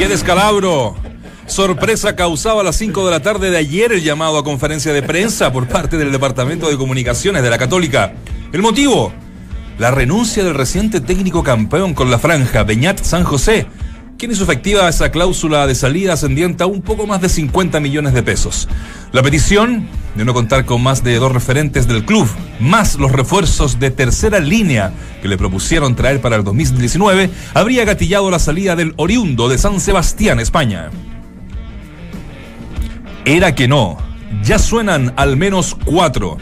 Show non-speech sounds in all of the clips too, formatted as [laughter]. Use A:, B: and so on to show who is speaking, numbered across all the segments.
A: ¡Qué descalabro! Sorpresa causaba a las 5 de la tarde de ayer el llamado a conferencia de prensa por parte del Departamento de Comunicaciones de la Católica. ¿El motivo? La renuncia del reciente técnico campeón con la franja, Beñat San José, quien hizo efectiva esa cláusula de salida ascendiente a un poco más de 50 millones de pesos. La petición de no contar con más de dos referentes del club, más los refuerzos de tercera línea que le propusieron traer para el 2019, habría gatillado la salida del oriundo de San Sebastián, España. Era que no. Ya suenan al menos cuatro.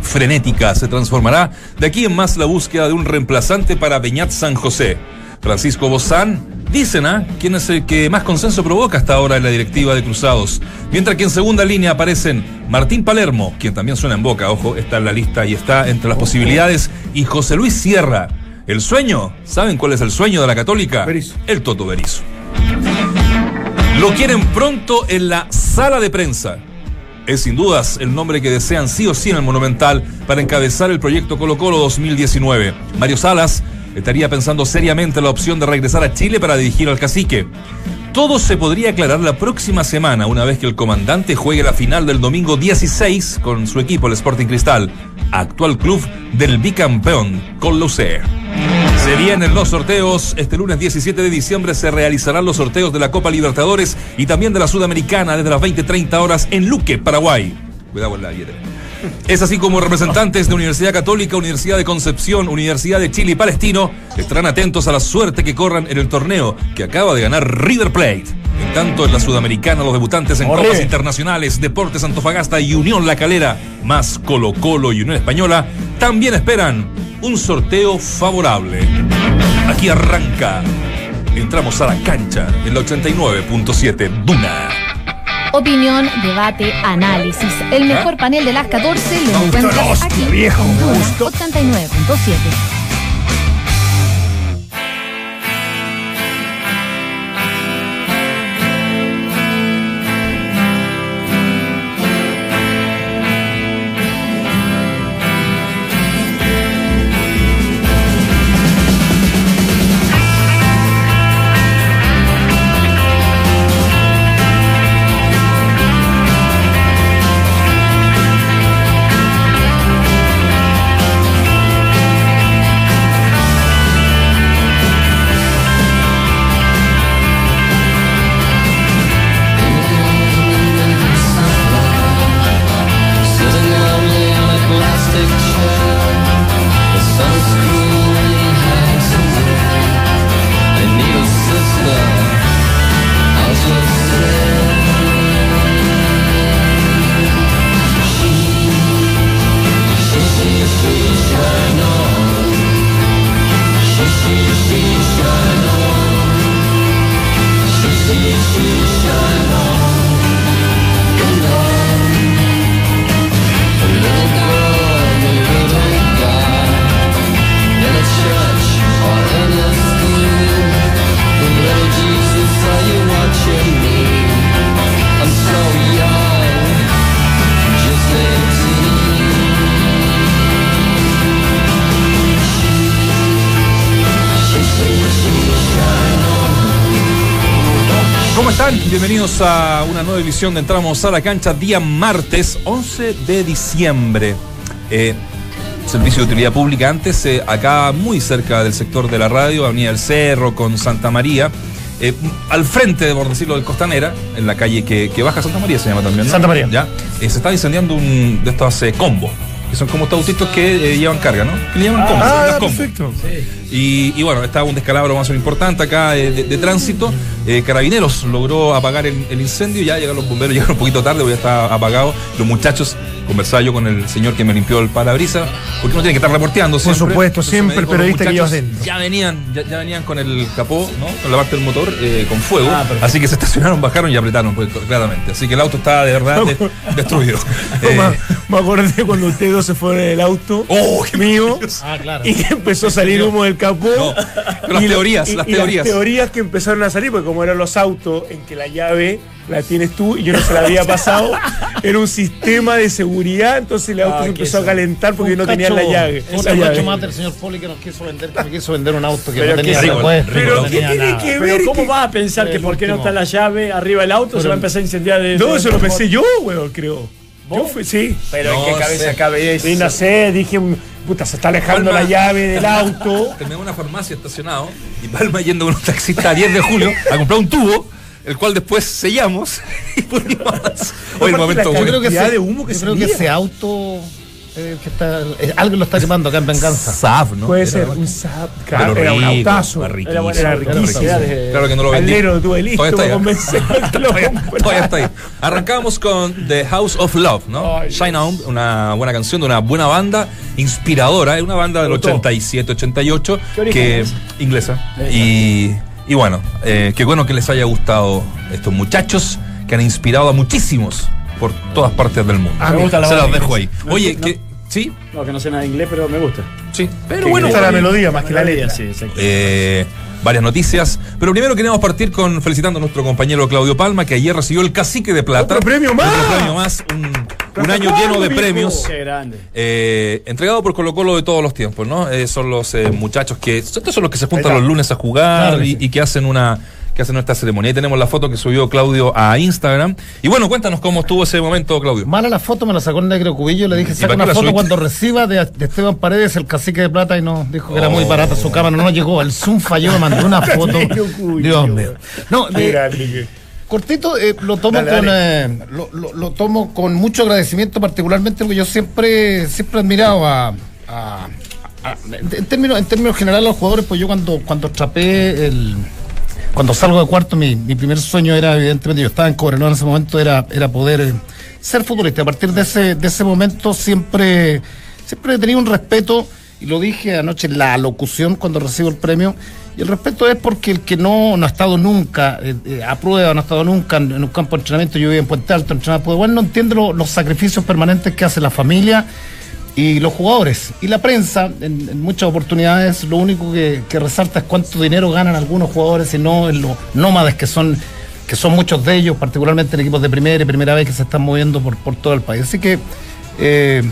A: Frenética se transformará de aquí en más la búsqueda de un reemplazante para Beñat San José. Francisco Bozán, dicen, ¿ah? ¿Quién es el que más consenso provoca hasta ahora en la directiva de Cruzados? Mientras que en segunda línea aparecen Martín Palermo, quien también suena en boca, ojo, está en la lista y está entre las posibilidades, y José Luis Sierra. ¿El sueño? ¿Saben cuál es el sueño de la Católica?
B: Berizzo.
A: El Toto Berizo. Lo quieren pronto en la sala de prensa. Es sin dudas el nombre que desean sí o sí en el Monumental para encabezar el proyecto Colo Colo 2019. Mario Salas estaría pensando seriamente en la opción de regresar a Chile para dirigir al cacique. Todo se podría aclarar la próxima semana, una vez que el comandante juegue la final del domingo 16 con su equipo, el Sporting Cristal, actual club del bicampeón con Lucé. Se vienen los sorteos. Este lunes 17 de diciembre se realizarán los sorteos de la Copa Libertadores y también de la Sudamericana desde las 20-30 horas en Luque, Paraguay. Cuidado con la billetera. Es así como representantes de Universidad Católica, Universidad de Concepción, Universidad de Chile y Palestino estarán atentos a la suerte que corran en el torneo que acaba de ganar River Plate. En tanto, en la Sudamericana, los debutantes en. Copas Internacionales, Deportes Antofagasta y Unión La Calera, más Colo Colo y Unión Española, también esperan un sorteo favorable. Aquí arranca. Entramos a la cancha en la 89.7 Duna.
C: Opinión, debate, análisis. El mejor panel de las 14 lo encuentras aquí.
B: viejo,
C: en
B: gustó.
C: 89.7.
A: Bienvenidos a una nueva edición de Entramos a la cancha, día martes 11 de diciembre. Eh, servicio de utilidad pública antes, eh, acá muy cerca del sector de la radio, Avenida del Cerro con Santa María. eh, al frente, por decirlo, del Costanera, en la calle que, que baja Santa María se llama también. ¿no?
B: Santa María.
A: Ya. se está incendiando un de estos combos, que son como estos autitos que eh, llevan carga, ¿no? Que le llaman combos.
B: Ah,
A: combos.
B: perfecto.
A: Y, y bueno, estaba un descalabro más o menos importante acá de, de tránsito. Eh, Carabineros logró apagar el, el incendio. Ya llegaron los bomberos, [laughs] llegaron un poquito tarde, porque ya está apagado. Los muchachos, conversaba yo con el señor que me limpió el parabrisas, porque uno tiene que estar reporteando
B: Por
A: siempre.
B: supuesto,
A: Entonces
B: siempre el periodista que dentro.
A: Ya venían, ya, ya venían con el capó, ¿no? Con la parte del motor, eh, con fuego.
B: Ah,
A: así que se estacionaron, bajaron y apretaron, pues, claramente. Así que el auto está de verdad de- [laughs] [laughs] destruido. Eh,
B: me, me acordé cuando ustedes dos se fueron en el auto
A: ¡Oh, qué
B: mío
D: Ah,
B: y que empezó a salir humo del capó.
A: No, pero las
B: Y
A: teorías,
B: y-
A: las
B: y
A: teorías.
B: Las teorías que empezaron a salir, porque como como eran los autos, en que la llave la tienes tú y yo no se la había pasado, [laughs] era un sistema de seguridad, entonces el auto
D: Ah,
B: se empezó a calentar porque no tenía la llave. Llave.
D: cacho más del señor Poli que nos quiso vender, que me quiso vender un auto que
B: Pero
D: no tenía
B: qué
D: repuesto,
B: pero
D: no
B: ¿qué
D: tenía
B: tiene
D: nada.
B: que ver?
E: Pero ¿cómo
B: que-
E: vas a pensar que
D: El
E: por qué no
D: último.
E: está la llave arriba del auto se va a empezar a incendiar de
B: No,
E: de-
B: eso lo pensé yo, weón, creo. Yo fui, sí.
E: Pero
A: No
E: en qué cabeza
A: sé.
E: cabe eso.
B: Y no sé, dije, puta, se está alejando
A: Palma.
B: la llave del auto. [laughs]
A: Terminé en una farmacia estacionado y Palma yendo con un taxista a 10 de julio a comprar un tubo, el cual después sellamos [laughs] y pusimos. Hoy el momento
B: la
D: Yo
A: bueno.
D: creo que,
B: cantidad
D: ese,
B: de humo que
D: yo creo que ese auto eh, que está, eh, alguien lo está quemando acá en venganza.
A: Saab, ¿no?
B: Puede
A: Era
B: ser un
A: Pero
B: claro, era un
A: rico,
B: autazo.
A: era riquísimo,
B: Era, riquísimo.
A: Claro que no lo vendí.
B: Alero, tuve listo
A: Todavía
B: lo
A: todavía, todavía está ahí. Arrancamos con The House of Love, ¿no?
B: Ay,
A: Shine On, una buena canción de una buena banda, inspiradora, es una banda del
B: Me gustó.
A: 87, 88,
E: ¿Qué origen
A: que
E: es?
A: inglesa. Y, y bueno, eh, qué bueno que les haya gustado estos muchachos que han inspirado a muchísimos por todas partes del mundo.
E: Ah, me gusta la
A: Se
E: banda
A: las dejo ahí. Oye,
E: no.
A: que sí,
E: No, que no sé nada de inglés, pero me gusta.
A: sí, pero
B: Que
A: bueno,
B: gusta la melodía más que la letra.
E: Sí, exacto.
A: eh, varias noticias. Pero primero queremos partir con felicitando a nuestro compañero Claudio Palma, que ayer recibió el cacique de plata.
B: ¡Otro premio más!
A: Otro premio más. Un, un año lleno de premios.
E: Qué grande.
A: eh, entregado por Colo Colo de todos los tiempos, ¿no? Eh, son los eh, muchachos que. Estos son los que se juntan los lunes a jugar
D: Claro que
A: y,
D: sí.
A: y que hacen una. Que hacen esta ceremonia. Ahí tenemos la foto que subió Claudio a Instagram. Y bueno, cuéntanos cómo estuvo ese momento, Claudio.
D: Mala la foto, me la sacó el negro cubillo, le dije,
A: ¿Y
D: saca una foto
A: subiste?
D: cuando reciba de, de Esteban Paredes, el cacique de plata, y no, dijo que era muy
A: Oh.
D: barata su cámara, no nos llegó, el Zoom falló, me mandó una [laughs] foto. Dios mío. No,
B: que-
D: Cortito, eh, lo tomo
B: Dale,
D: con
B: dale.
D: eh, lo, lo- lo tomo con mucho agradecimiento, particularmente porque yo siempre, siempre he admirado a, a- a- en términos, en términos generales a los jugadores, pues yo cuando, cuando trapé el cuando salgo de cuarto, mi, mi primer sueño era, evidentemente, yo estaba en Cobreloa en ese momento, era, era poder eh, ser futbolista. A partir de ese, de ese momento siempre, siempre he tenido un respeto, y lo dije anoche en la locución cuando recibo el premio, y el respeto es porque el que no, no ha estado nunca eh, eh, a prueba, no ha estado nunca en, un campo de entrenamiento, yo vivo en Puente Alto, entrenaba bueno, no entiende lo- los sacrificios permanentes que hace la familia y los jugadores. Y la prensa, en, muchas oportunidades, lo único que, resalta es cuánto dinero ganan algunos jugadores y no en los nómades que son que son muchos de ellos, particularmente en equipos de primera y primera vez que se están moviendo por, por todo el país. Así que eh,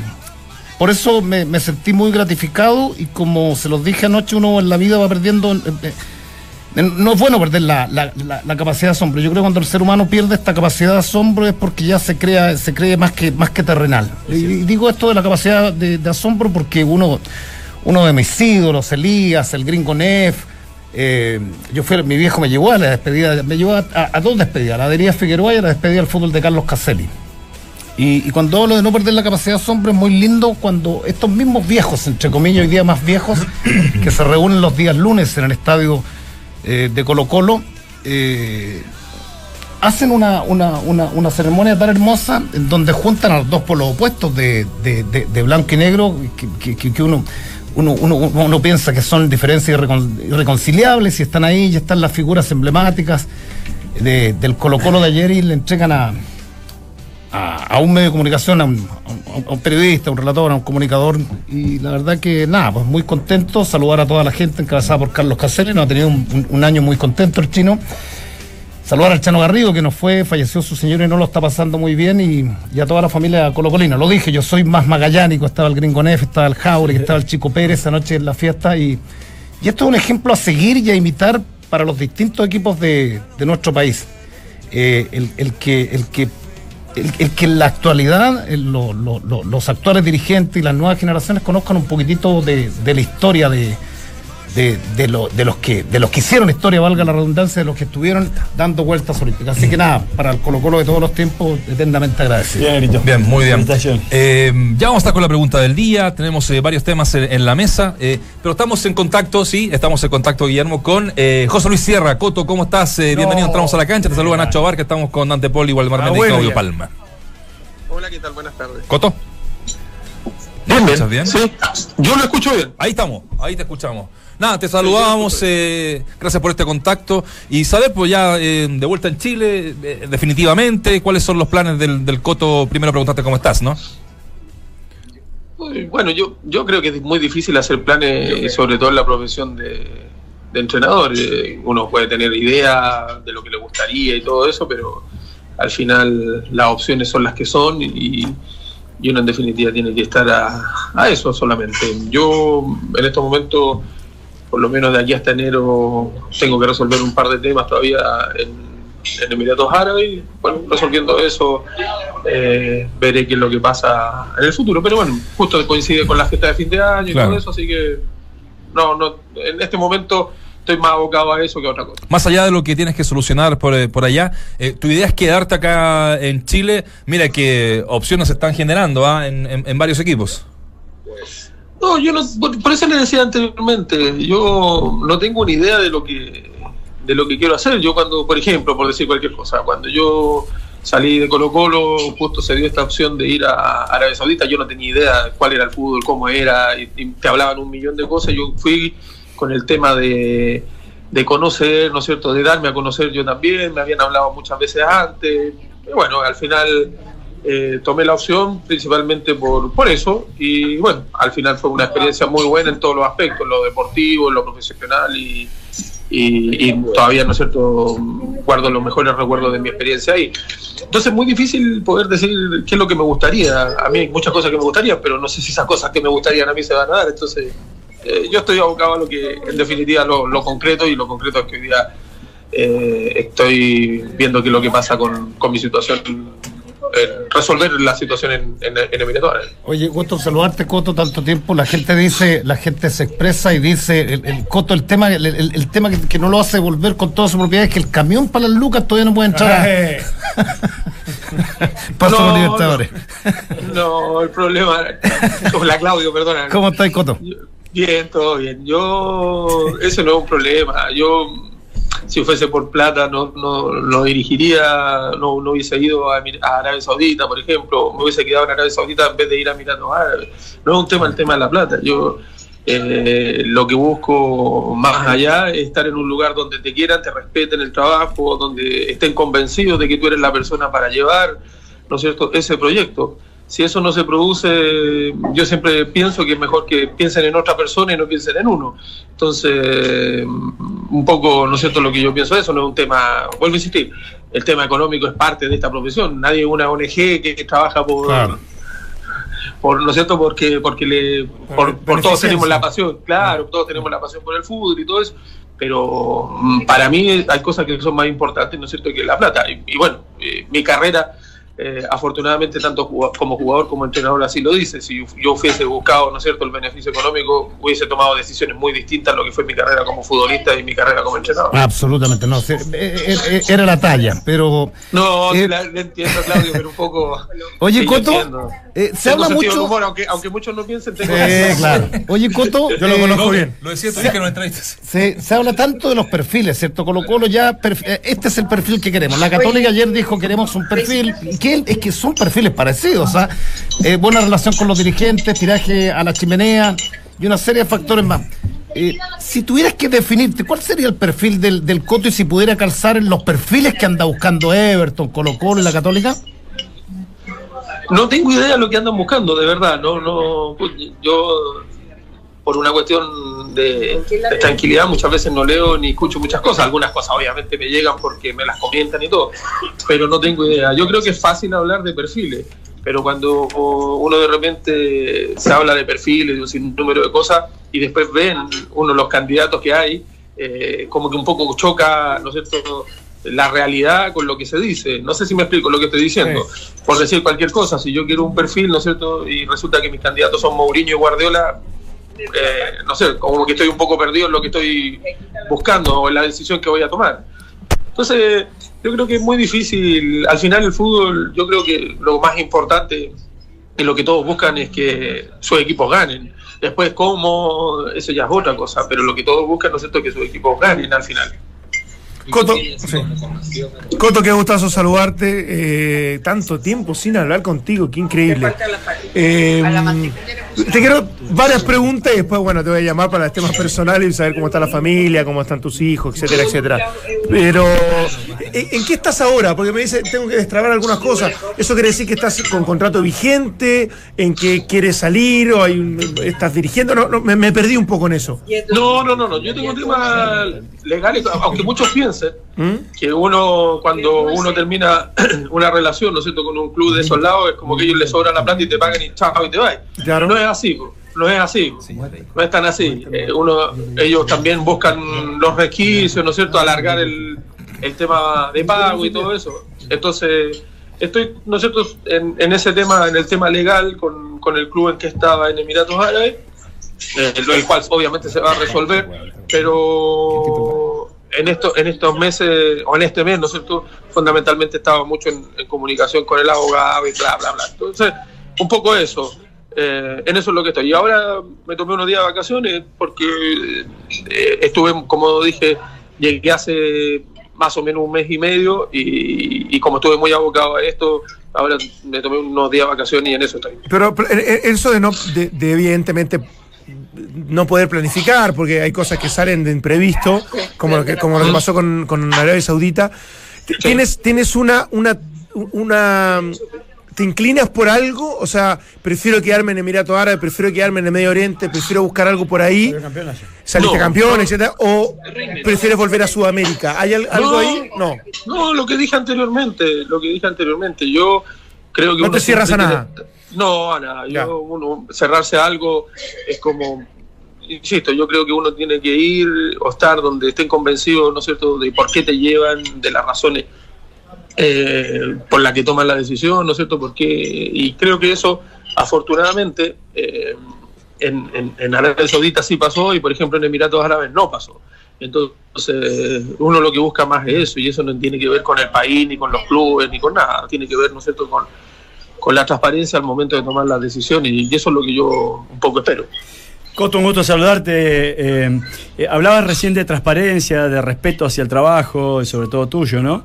D: por eso me, me sentí muy gratificado y como se los dije anoche, uno en la vida va perdiendo... eh, eh, no es bueno perder la, la- la- la capacidad de asombro. Yo creo que cuando el ser humano pierde esta capacidad de asombro es porque ya se crea, se cree más que, más que terrenal. Y, y digo esto de la capacidad de, de asombro porque uno, uno de mis ídolos, Elías, el gringo Neff, eh, yo fui, mi viejo me llevó a la despedida, me llevó a, a- a dos despedidas, a la de Elías Figueroa y a la despedida del fútbol de Carlos Caselli. Y, y cuando hablo de no perder la capacidad de asombro es muy lindo cuando estos mismos viejos, entre comillas, hoy día más viejos, [coughs] que se reúnen los días lunes en el estadio eh, de Colo Colo, eh, hacen una, una, una, una ceremonia tan hermosa en donde juntan a los dos polos opuestos de, de- de- blanco y negro, que, que- uno, uno, uno, uno piensa que son diferencias irrecon- irreconciliables y están ahí y están las figuras emblemáticas de- del Colo Colo de ayer y le entregan a, a, a un medio de comunicación, a un, a periodista, a un relator, a un comunicador. Y la verdad que nada, pues muy contento, saludar a toda la gente encabezada por Carlos Caselli, nos ha tenido un, un- un año muy contento el chino. Saludar al Chano Garrido, que nos fue, falleció su señor y no lo está pasando muy bien, y, y a toda la familia colocolina. Lo dije, yo soy más magallánico, estaba el Gringo Neff, estaba el Jauregui, estaba el Chico Pérez anoche en la fiesta, y, y esto es un ejemplo a seguir y a imitar para los distintos equipos de, de nuestro país. Eh, el, el que, el que el, el que en la actualidad eh, lo- lo- lo- los actuales dirigentes y las nuevas generaciones conozcan un poquitito de la historia de, de, de lo- de los que de los que hicieron historia, valga la redundancia, de los que estuvieron dando vueltas olímpicas. Así que nada, para el Colo Colo de todos los tiempos, eternamente agradecido.
E: Bien.
A: Bien, muy bien. Eh, ya vamos a estar con la pregunta del día. Tenemos eh, varios temas en, en la mesa, eh, pero estamos en contacto, sí, estamos en contacto, Guillermo, con eh, José Luis Sierra. Coto, ¿cómo estás? Eh, bienvenido, entramos a la cancha. Te saluda Nacho Bar, que estamos con Dante Poli, Waldemar
B: Ah,
A: Méndez y
B: bueno,
A: Claudio. Palma.
F: Hola, ¿qué tal? Buenas tardes.
A: Coto,
F: Bien,
A: escuchas bien?
F: Sí, yo lo escucho bien.
A: ahí estamos, ahí te escuchamos. Nada, te saludábamos, eh, gracias por este contacto. Y saber, pues ya eh, de vuelta en Chile, eh, definitivamente, cuáles son los planes del, del Coto. Primero preguntarte cómo estás, ¿no?
F: Bueno, yo, yo creo que es muy difícil hacer planes, sobre todo en la profesión de, de entrenador. Uno puede tener idea de lo que le gustaría y todo eso, pero al final las opciones son las que son y, y uno en definitiva tiene que estar a, a eso solamente. Yo en estos momentos, por lo menos de aquí hasta enero, tengo que resolver un par de temas todavía en, en Emiratos Árabes. Bueno, resolviendo eso, eh, veré qué es lo que pasa en el futuro. Pero bueno, justo coincide con la fiesta de fin de año y
A: Claro.
F: todo eso, así que no, no, en este momento estoy más abocado a eso que a otra cosa.
A: Más allá de lo que tienes que solucionar por, eh, por allá, eh, tu idea es quedarte acá en Chile. Mira que opciones se están generando ¿ah? en, en- en varios equipos.
F: No, yo no, por eso le decía anteriormente, yo no tengo ni idea de lo que de lo que quiero hacer. Yo cuando, por ejemplo, por decir cualquier cosa, cuando yo salí de Colo Colo, justo se dio esta opción de ir a Arabia Saudita, yo no tenía idea cuál era el fútbol, cómo era, y, y te hablaban un millón de cosas, yo fui con el tema de, de conocer, ¿no es cierto?, de darme a conocer yo también, me habían hablado muchas veces antes, y bueno, al final eh, tomé la opción principalmente por, por eso y bueno, al final fue una experiencia muy buena en todos los aspectos, en lo deportivo, en lo profesional y, todavía, ¿no es cierto?, guardo los mejores recuerdos de mi experiencia ahí. Entonces es muy difícil poder decir qué es lo que me gustaría. A mí hay muchas cosas que me gustarían, pero no sé si esas cosas que me gustarían a mí se van a dar. Entonces eh, yo estoy abocado a lo que en definitiva lo, concreto y lo concreto es que hoy día eh, estoy viendo qué es lo que pasa con, con mi situación, resolver la situación en, en, en Emiratos Árabes.
D: Oye, gusto saludarte, Coto, tanto tiempo. La gente dice, la gente se expresa y dice, el, el Coto, el tema, el, el- el tema que, que no lo hace volver con toda su propiedad es que el camión para las lucas todavía no puede entrar a,
B: Eh, [laughs]
D: Paso a los
F: No,
D: Libertadores.
F: No, el problema, la Claudio, perdona.
D: ¿Cómo estás, Coto?
F: Bien, todo bien. Yo, ese no es un problema. Yo, si fuese por plata, no, no, no dirigiría, no, no hubiese ido a, a Arabia Saudita, por ejemplo. Me hubiese quedado en Arabia Saudita en vez de ir a Emiratos Árabes. No es un tema el tema de la plata. Yo eh, lo que busco más allá es estar en un lugar donde te quieran, te respeten el trabajo, donde estén convencidos de que tú eres la persona para llevar, ¿no es cierto?, ese proyecto. Si eso no se produce, yo siempre pienso que es mejor que piensen en otra persona y no piensen en uno. Entonces, un poco, ¿no es cierto?, lo que yo pienso de eso no es un tema, vuelvo a insistir, el tema económico es parte de esta profesión. Nadie es una ONG que trabaja por,
D: Claro.
F: por ¿no es cierto?, porque, porque le, por, por todos tenemos la pasión, claro, todos tenemos la pasión por el fútbol y todo eso. Pero mm, para mí hay cosas que son más importantes, ¿no es cierto?, que la plata. Y, y bueno, eh, mi carrera eh, afortunadamente tanto como jugador como entrenador así lo dice. Si yo hubiese buscado, ¿no es cierto?, el beneficio económico, hubiese tomado decisiones muy distintas a lo que fue mi carrera como futbolista y mi carrera como entrenador.
D: Absolutamente, no. eh, eh, Era la talla, pero.
F: No,
D: Eh,
F: la- la entiendo, Claudio, pero un poco... [laughs]
D: Oye, Coto, eh, se habla mucho.
F: humor, aunque, aunque muchos no piensen, tengo
D: Sí, claro. Oye, Coto, [laughs]
B: Yo lo
D: eh,
B: conozco bien.
A: Lo decía tú que no entrevistas.
D: Se, se habla tanto de los perfiles, ¿cierto? Colo Colo ya, perf- este es el perfil que queremos. La Católica ayer dijo queremos un perfil, es que son perfiles parecidos, ¿ah? Eh, buena relación con los dirigentes, tiraje a la chimenea y una serie de factores más. Eh, si tuvieras que definirte, ¿cuál sería el perfil del, del Coto y si pudiera calzar en los perfiles que anda buscando Everton, Colo Colo y la Católica?
F: No tengo idea de lo que andan buscando, de verdad. No, no, pues, yo por una cuestión de, de tranquilidad muchas veces no leo ni escucho muchas cosas. Algunas cosas obviamente me llegan porque me las comentan y todo, pero no tengo idea. Yo creo que es fácil hablar de perfiles, pero cuando uno de repente se habla de perfiles, de un sinnúmero de cosas, y después ven uno de los candidatos que hay, eh, como que un poco choca, ¿no es cierto?, la realidad con lo que se dice. No sé si me explico lo que estoy diciendo. Por decir cualquier cosa, si yo quiero un perfil, ¿no es cierto?, y resulta que mis candidatos son Mourinho y Guardiola, eh, no sé, como que estoy un poco perdido en lo que estoy buscando o en la decisión que voy a tomar. Entonces, yo creo que es muy difícil. Al final, el fútbol, yo creo que lo más importante y lo que todos buscan es que sus equipos ganen. Después, cómo, eso ya es otra cosa, pero lo que todos buscan, ¿no es cierto?, es que sus equipos ganen al final.
B: Coto, sí. Coto, qué gustazo saludarte. eh, tanto tiempo sin hablar contigo, qué increíble. Eh, Te quiero varias preguntas y después, bueno, te voy a llamar para temas personales y saber cómo está la familia, cómo están tus hijos, etcétera, etcétera. Pero, ¿en, en qué estás ahora? Porque me dice, tengo que destrabar algunas cosas. ¿Eso quiere decir que estás con contrato vigente? ¿En que quieres salir? ¿O hay un- estás dirigiendo? No, no, me, me perdí un poco en eso.
F: No, no, no, no. Yo tengo temas legales, aunque muchos piensen
B: ¿Mm?
F: que uno, cuando uno termina [clears throat] una relación, ¿no es cierto?, con un club de esos lados, es como que ellos les sobra la plata y te pagan y chao y te vas.
B: Claro.
F: No es así, po. no es así. No es tan así. Eh, uno, ellos también buscan los resquicios, ¿no es cierto?, alargar el, el tema de pago y todo eso. Entonces, estoy, ¿no es cierto?, en, en ese tema, en el tema legal, con, con el club en que estaba en Emiratos Árabes, eh, lo- el cual obviamente se va a resolver, pero en, esto, en estos meses, o en este mes, ¿no es cierto?, fundamentalmente estaba mucho en, comunicación con el abogado y bla, bla, bla. Entonces, un poco eso. Eh, en eso es lo que estoy. Y ahora me tomé unos días de vacaciones porque eh, estuve, como dije, llegué hace más o menos un mes y medio y, como estuve muy abocado a esto, ahora me tomé unos días de vacaciones y en eso estoy.
B: Pero, eh, eh, eso de no, de evidentemente no poder planificar, porque hay cosas que salen de imprevisto, como lo que, como lo que pasó con, con Arabia Saudita. ¿Tienes, tienes una, una, una. ¿Te inclinas por algo? O sea, prefiero quedarme en Emirato Árabe, prefiero quedarme en el Medio Oriente, prefiero buscar algo por ahí, saliste
F: No,
B: campeón,
F: no.
B: etcétera, o prefieres volver a Sudamérica. ¿Hay al- algo
F: No.
B: ahí? No.
F: No, lo que dije anteriormente, lo que dije anteriormente, yo creo que
B: No te cierras a nada.
F: tiene- no, a nada.
B: Ya.
F: Yo, uno, cerrarse a algo es como, insisto, yo creo que uno tiene que ir o estar donde estén convencidos, ¿no es cierto?, de por qué te llevan, de las razones eh, por las que toman la decisión, ¿no es cierto?, porque y creo que eso, afortunadamente, eh, en, en, en Arabia Saudita sí pasó y, por ejemplo, en Emiratos Árabes no pasó. Entonces, uno lo que busca más es eso, y eso no tiene que ver con el país, ni con los clubes, ni con nada. Tiene que ver, ¿no es cierto?, con, con la transparencia al momento de tomar las decisiones, y eso es lo que yo un poco espero.
E: Coto, un gusto saludarte. Eh, eh, recién de transparencia, de respeto hacia el trabajo, sobre todo tuyo, ¿no?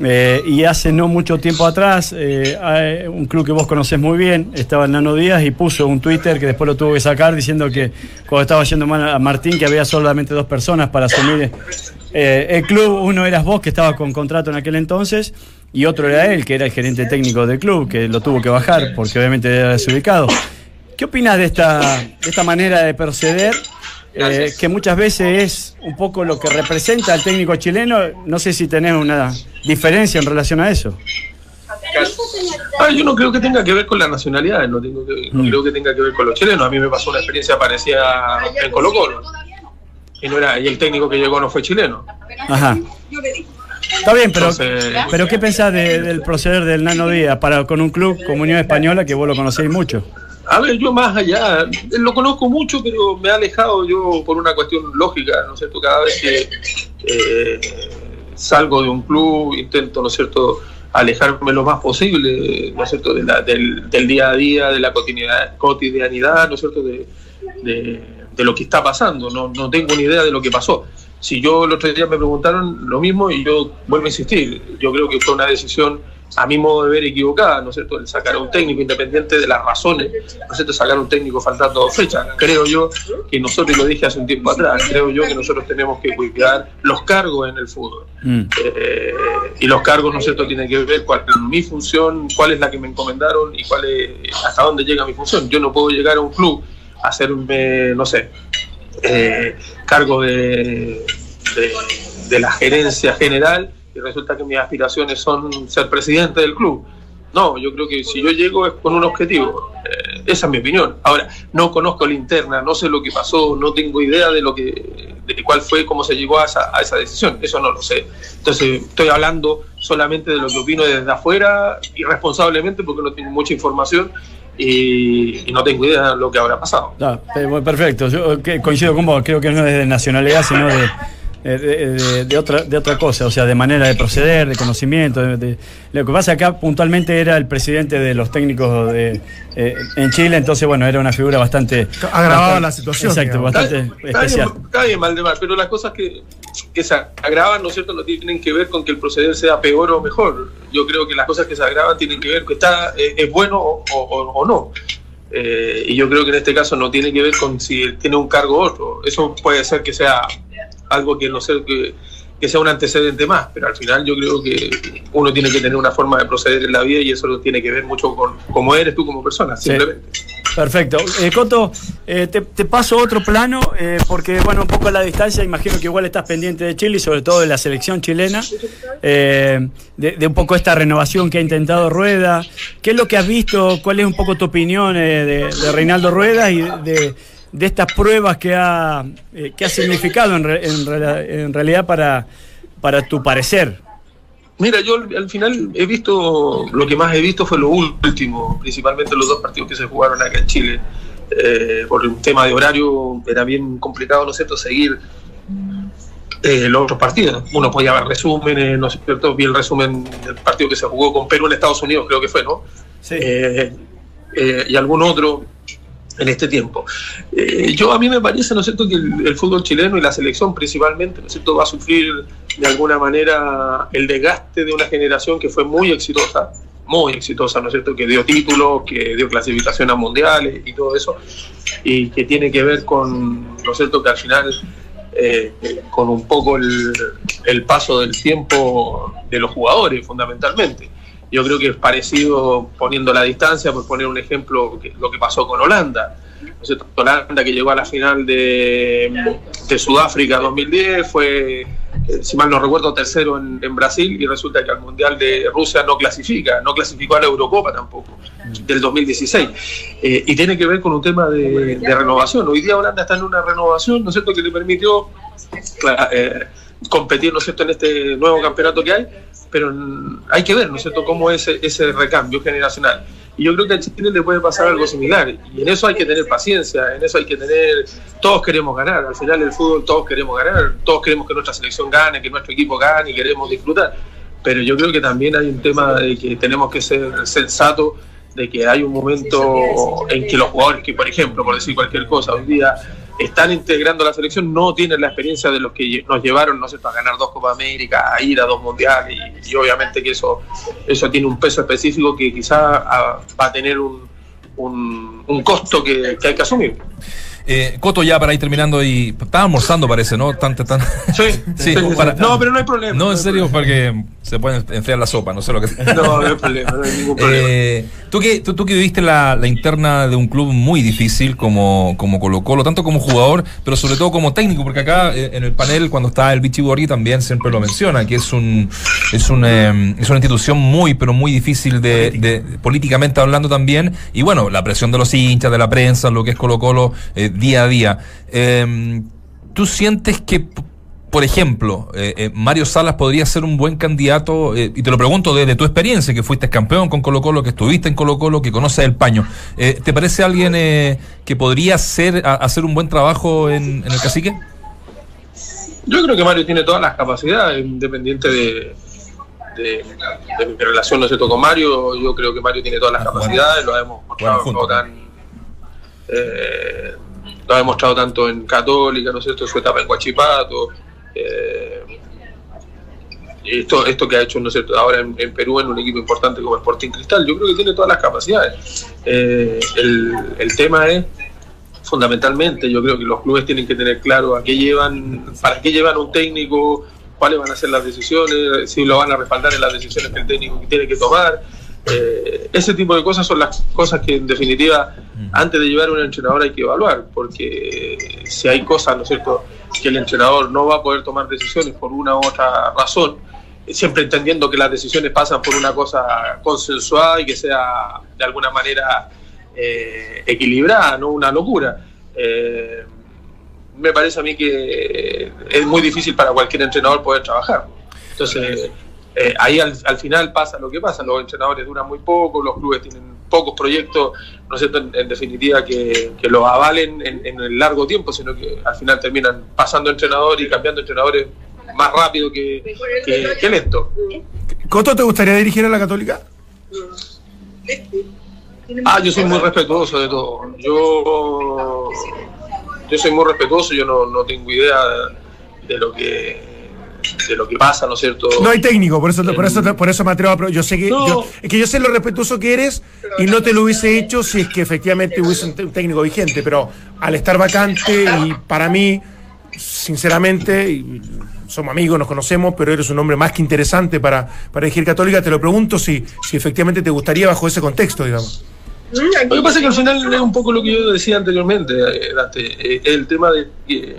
E: Eh, y hace no mucho tiempo atrás, eh, un club que vos conocés muy bien, estaba el Nano Díaz y puso un Twitter que después lo tuvo que sacar diciendo que cuando estaba yendo mal a Martín que había solamente dos personas para asumir eh, el club. Uno eras vos que estaba con contrato en aquel entonces y otro era él que era el gerente técnico del club que lo tuvo que bajar porque obviamente era desubicado. ¿Qué opinas de esta, de esta manera de proceder? eh, que muchas veces es un poco lo que representa al técnico chileno. No sé si tenés una diferencia en relación a eso.
F: Ah, yo no creo que tenga que ver con la nacionalidad, no, tengo que- no
E: Mm.
F: creo que tenga que ver con los chilenos. A mí me pasó una experiencia parecida en Colo Colo. Y, no era, y el técnico que llegó no fue chileno.
E: Ajá. Está bien, pero,
F: Entonces-
E: pero ¿qué pensás de- del proceder del Nano Díaz para con un club como Unión Española que vos lo conocéis mucho?
F: A ver, yo más allá, lo conozco mucho, pero me ha alejado yo por una cuestión lógica, ¿no es cierto? Cada vez que eh, salgo de un club, intento, ¿no es cierto?, alejarme lo más posible, ¿no es cierto?, de la- del, del día a día, de la cotidianidad, cotidianidad ¿no es cierto?, de, de- de lo que está pasando. No, no tengo ni idea de lo que pasó. Si yo el otro día me preguntaron lo mismo y yo vuelvo a insistir, yo creo que fue una decisión a mi modo de ver equivocada, ¿no es cierto?, el sacar a un técnico independiente de las razones, ¿no es cierto?, sacar a un técnico faltando dos fechas. Creo yo que nosotros, y lo dije hace un tiempo atrás, creo yo que nosotros tenemos que cuidar los cargos en el fútbol.
E: Mm.
F: Eh, y los cargos, ¿no es cierto?, tienen que ver cuál es mi función, cuál es la que me encomendaron y cuál es, hasta dónde llega mi función. Yo no puedo llegar a un club a hacerme, no sé, eh, cargo de, de, la gerencia general y resulta que mis aspiraciones son ser presidente del club. No, yo creo que si yo llego es con un objetivo. Eh, esa es mi opinión. Ahora, no conozco la interna, no sé lo que pasó, no tengo idea de lo que, de cuál fue, cómo se llegó a esa, a esa decisión. Eso no lo sé. Entonces, estoy hablando solamente de lo que opino desde afuera, irresponsablemente, porque no tengo mucha información y, y no tengo idea de lo que habrá pasado.
E: Ah, eh, perfecto, yo eh, coincido con vos, creo que no es de nacionalidad, sino de, de, de- de otra, de otra cosa, o sea, de manera de proceder, de conocimiento. de- de- lo que pasa acá puntualmente era el presidente de los técnicos de, eh, en Chile, entonces bueno, era una figura bastante...
B: Agravaba
E: bastante-
B: la situación,
E: Exacto,
B: digamos.
E: bastante
F: Está- está
E: especial.
F: bien, Está bien, Valdemar, pero las cosas que, que se agravan, ¿no es cierto?, no tienen que ver con que el proceder sea peor o mejor. Yo creo que las cosas que se agravan tienen que ver que está, eh, es bueno o, o- o no. Eh, y yo creo que en este caso no tiene que ver con si él tiene un cargo u otro. Eso puede ser que sea algo que no sé que, que sea un antecedente más, pero al final yo creo que uno tiene que tener una forma de proceder en la vida y eso tiene que ver mucho con cómo eres tú como persona,
E: Sí.
F: simplemente.
E: Perfecto. Eh, Coto, eh, te, te paso otro plano, eh, porque, bueno, un poco a la distancia, imagino que igual estás pendiente de Chile y sobre todo de la selección chilena, de, de un poco esta renovación que ha intentado Rueda. ¿Qué es lo que has visto? ¿Cuál es un poco tu opinión de, de Reinaldo Rueda y de, de estas pruebas que ha, eh, que ha significado en, re- en en realidad para, para tu parecer?
F: Mira, yo al- al final he visto, lo que más he visto fue lo último, principalmente los dos partidos que se jugaron acá en Chile. Eh, por un tema de horario era bien complicado, ¿no es cierto?, seguir eh, los otros partidos. Uno podía ver resúmenes, ¿no es cierto?, vi el resumen del partido que se jugó con Perú en Estados Unidos, creo que fue, ¿no?
E: Sí.
F: Eh, y algún otro en este tiempo. Eh, yo a mí me parece, ¿no es cierto?, que el, el fútbol chileno y la selección principalmente, ¿no es cierto?, va a sufrir de alguna manera el desgaste de una generación que fue muy exitosa, muy exitosa, ¿no es cierto?, que dio títulos, que dio clasificación a mundiales y todo eso, y que tiene que ver con, ¿no es cierto?, que al final, eh, con un poco el, el paso del tiempo de los jugadores, fundamentalmente. Yo creo que es parecido, poniendo la distancia, por poner un ejemplo, lo que pasó con Holanda. Holanda que llegó a la final de, de Sudáfrica 2010, fue, eh, si mal no recuerdo, tercero en, en Brasil y resulta que al Mundial de Rusia no clasifica, no clasificó a la Eurocopa tampoco, del 2016. Eh, y tiene que ver con un tema de, renovación. Hoy día Holanda está en una renovación, ¿no es cierto?, que le permitió eh, competir, ¿no es cierto?, en este nuevo campeonato que hay, pero hay que ver, ¿no es cierto?, cómo es ese, ese recambio generacional. Y yo creo que a Chile le puede pasar algo similar. Y en eso hay que tener paciencia, en eso hay que tener... Todos queremos ganar, al final el fútbol todos queremos ganar, todos queremos que nuestra selección gane, que nuestro equipo gane y queremos disfrutar. Pero yo creo que también hay un tema de que tenemos que ser sensatos de que hay un momento en que los jugadores que, por ejemplo, por decir cualquier cosa, hoy día están integrando la selección, no tienen la experiencia de los que nos llevaron, no sé, a ganar dos Copa América, a ir a dos mundiales, y, y obviamente que eso, eso tiene un peso específico que quizá ah, va a tener un, un, un costo que, que hay que asumir.
A: Eh, Coto, ya para ir terminando y. Estaba almorzando, parece, ¿no? Tan, tan,
F: Sí, [laughs]
A: Sí,
F: sí, no, pero no hay problema.
A: No, en serio, porque se puede enfriar la sopa, no sé lo que.
F: No, no hay problema, no hay ningún [laughs] problema.
A: Eh, tú, que, tú, tú que viviste la, la interna de un club muy difícil como, como Colo Colo, tanto como jugador, pero sobre todo como técnico, porque acá eh, en el panel, cuando está el Vichy Borghi, también siempre lo menciona, que es un es, un, eh, es una institución muy, pero muy difícil de, de- políticamente hablando también, y bueno, la presión de los hinchas, de la prensa, lo que es Colo Colo eh, día a día. Eh, ¿Tú sientes que por ejemplo, eh, eh, Mario Salas podría ser un buen candidato, eh, y te lo pregunto desde tu experiencia, que fuiste campeón con Colo Colo, que estuviste en Colo Colo, que conoces el paño. Eh, ¿Te parece alguien eh, que podría ser, a- hacer un buen trabajo en, en el cacique?
F: Yo creo que Mario tiene todas las capacidades, independiente de, de, de mi relación no sé, con Mario. Yo creo que Mario tiene todas las
A: Ah, bueno.
F: capacidades, lo ha demostrado,
A: Bueno,
F: no tan, eh, lo ha demostrado tanto en Católica, ¿no es cierto?, su etapa en Guachipato. eh, esto, esto que ha hecho ¿no es ahora en, en Perú en un equipo importante como Sporting Cristal, yo creo que tiene todas las capacidades. Eh, el, el tema es fundamentalmente yo creo que los clubes tienen que tener claro a qué llevan, para qué llevan un técnico, cuáles van a ser las decisiones, si lo van a respaldar en las decisiones que el técnico tiene que tomar. Eh, ese tipo de cosas son las cosas que en definitiva antes de llevar a un entrenador hay que evaluar, porque si hay cosas, ¿no es cierto?, que el entrenador no va a poder tomar decisiones por una u otra razón, siempre entendiendo que las decisiones pasan por una cosa consensuada y que sea de alguna manera eh, equilibrada, no una locura. Eh, me parece a mí que es muy difícil para cualquier entrenador poder trabajar. Entonces, eh, ahí al, al final pasa lo que pasa, los entrenadores duran muy poco, los clubes tienen pocos proyectos, no es cierto, en, en definitiva, que, que los avalen en, en el largo tiempo, sino que al final terminan pasando entrenador y cambiando entrenadores más rápido que, que, que lento.
B: ¿Coto te gustaría dirigir a la Católica?
F: Ah, yo soy muy respetuoso de todo. Yo, yo soy muy respetuoso, yo no, no tengo idea de lo que de lo que pasa, ¿no es cierto?
B: No hay técnico, por eso, por eso, por eso me atrevo a. Yo sé que.
F: No.
B: yo- es que yo sé lo respetuoso que eres y no te lo hubiese hecho si es que efectivamente hubiese un, técnico vigente, pero al estar vacante y para mí, sinceramente, y somos amigos, nos conocemos, pero eres un hombre más que interesante para, para dirigir Católica, te lo pregunto si, si efectivamente te gustaría bajo ese contexto, digamos.
F: Lo que pasa es que al final es un poco lo que yo decía anteriormente, eh, Dante, eh, el tema de, que-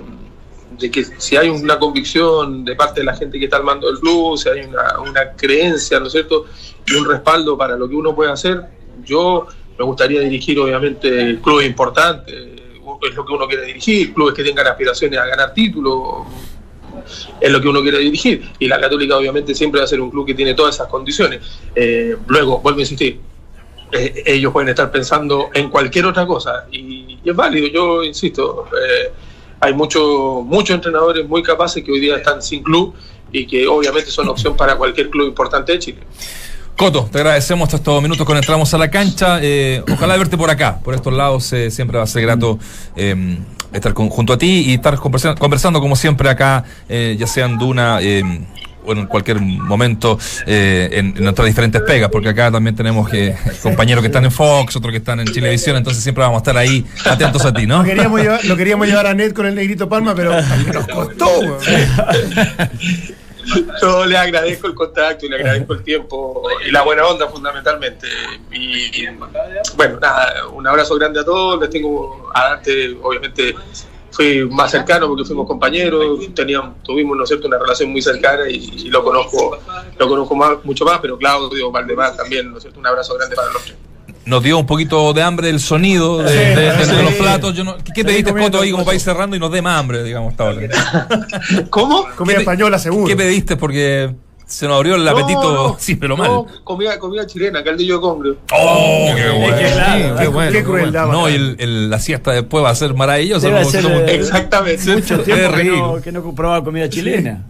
F: de que si hay una convicción de parte de la gente que está armando el club, si hay una, creencia, ¿no es cierto?, y un respaldo para lo que uno puede hacer, yo me gustaría dirigir obviamente clubes importantes, es lo que uno quiere dirigir, clubes que tengan aspiraciones a ganar títulos, es lo que uno quiere dirigir. Y la Católica obviamente siempre va a ser un club que tiene todas esas condiciones. Eh, luego, vuelvo a insistir, eh, ellos pueden estar pensando en cualquier otra cosa y, y es válido, yo insisto, eh, hay muchos muchos entrenadores muy capaces que hoy día están sin club y que obviamente son opción para cualquier club importante de Chile.
A: Coto, te agradecemos estos minutos cuando entramos a la cancha. Eh, ojalá verte por acá, por estos lados. eh, siempre va a ser grato eh, estar junto a ti y estar conversa- conversando como siempre acá, eh, ya sea en Duna o en cualquier momento eh, en, en nuestras diferentes pegas, porque acá también tenemos eh, compañeros que están en Fox, otros que están en Chilevisión, entonces siempre vamos a estar ahí atentos a ti, ¿no?
B: Lo queríamos llevar, lo queríamos llevar a Ned con el negrito Palma, pero nos costó.
F: Yo le agradezco el contacto y le agradezco el tiempo y la buena onda fundamentalmente. Y, y, bueno, nada, un abrazo grande a todos. Les tengo a Dante, obviamente fui más cercano porque fuimos compañeros, teníamos, tuvimos ¿no es cierto? una relación muy cercana y, y lo conozco, lo conozco más, mucho más, pero Claudio, Valdemar también, ¿no es cierto? un abrazo grande para los tres.
A: Nos dio un poquito de hambre el sonido de, de- de- de los platos. Yo no- ¿Qué, qué pediste,
B: comiendo,
A: Coto, ahí como para ir cerrando y nos dé más hambre, digamos, hasta ahora? [laughs]
F: ¿Cómo?
B: Comida
A: ¿Qué pe-
B: española, seguro.
A: ¿Qué pediste? Porque se nos abrió el apetito,
F: no, [laughs]
A: sí, pero mal.
F: no, comida, comida chilena, caldillo de congrio.
A: ¡Oh, qué bueno!
E: que claro,
B: Qué,
A: bueno,
B: qué
A: qué
B: crueldad.
A: No, y el, el- la siesta después va a ser maravillosa.
F: Exactamente.
E: Mucho
A: Qué
E: tiempo que
A: rico.
E: no, que no probaba comida chilena.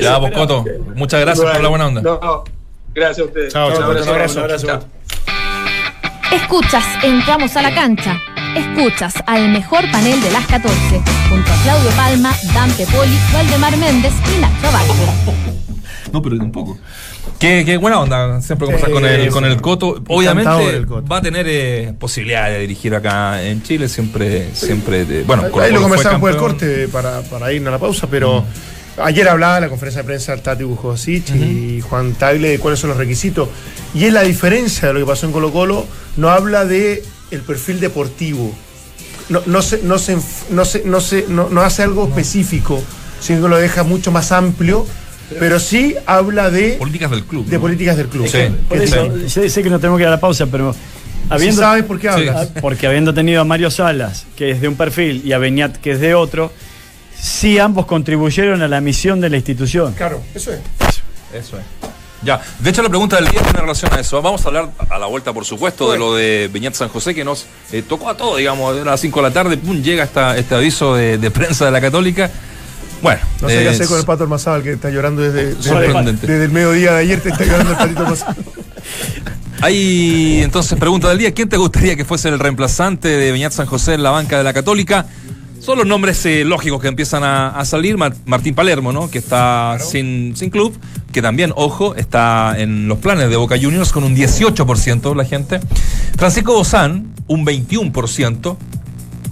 A: Ya, vos, Coto, muchas gracias por la buena onda.
F: No, gracias a ustedes.
B: Chao, chao,
F: Un abrazo.
B: un abrazo.
F: Un abrazo.
E: Chao.
C: Escuchas, entramos a la cancha. Escuchas al mejor panel de las 14, junto a Claudio Palma, Dante Poli, Valdemar Méndez y Nacho Abate.
A: No, pero tampoco. Qué, qué buena onda siempre conversar
B: Sí,
A: con el, con el Coto. Obviamente
B: el Coto.
A: va a tener eh, posibilidad de dirigir acá en Chile, siempre, siempre, de- bueno,
B: Ahí
A: Colo-Colo
B: lo conversamos por el corte para, para irnos a la pausa, pero ayer hablaba en la conferencia de prensa Tati Bujosic y Juan Tagle de cuáles son los requisitos. Y es la diferencia de lo que pasó en Colo Colo, no habla de el perfil deportivo. No, no, se, no, se, no, se, no, se- no, no hace algo específico, sino que lo deja mucho más amplio, pero sí habla de,
A: Políticas del club.
B: de
A: ¿no?
B: políticas del club.
A: Sí.
E: Por eso, sé que no tenemos que ir a la pausa, pero
B: Sí sabes por qué hablas.
E: Ah, Porque habiendo tenido a Mario Salas, que es de un perfil, y a Beñat, que es de otro, sí ambos contribuyeron a la misión de la institución.
B: Claro, eso es.
A: Eso es. Ya, de hecho la pregunta del día tiene relación a eso. Vamos a hablar a la vuelta, por supuesto, de lo de Beñat San José, que nos eh, tocó a todos, digamos, a las 5 de la tarde, pum, llega esta, este aviso de, de prensa de la Católica. Bueno,
B: No sé qué
A: eh,
B: hacer con el pato Almazábal que está llorando desde, desde, el mediodía de ayer, te está llorando el patito.
A: Hay [laughs] entonces pregunta del día, ¿quién te gustaría que fuese el reemplazante de Beñat San José en la banca de la Católica? Son los nombres eh, lógicos que empiezan a, a salir. Mar- Martín Palermo, ¿no? Que está sin, sin club, que también, ojo, está en los planes de Boca Juniors con un 18% la gente. Francisco Bozán, un 21%.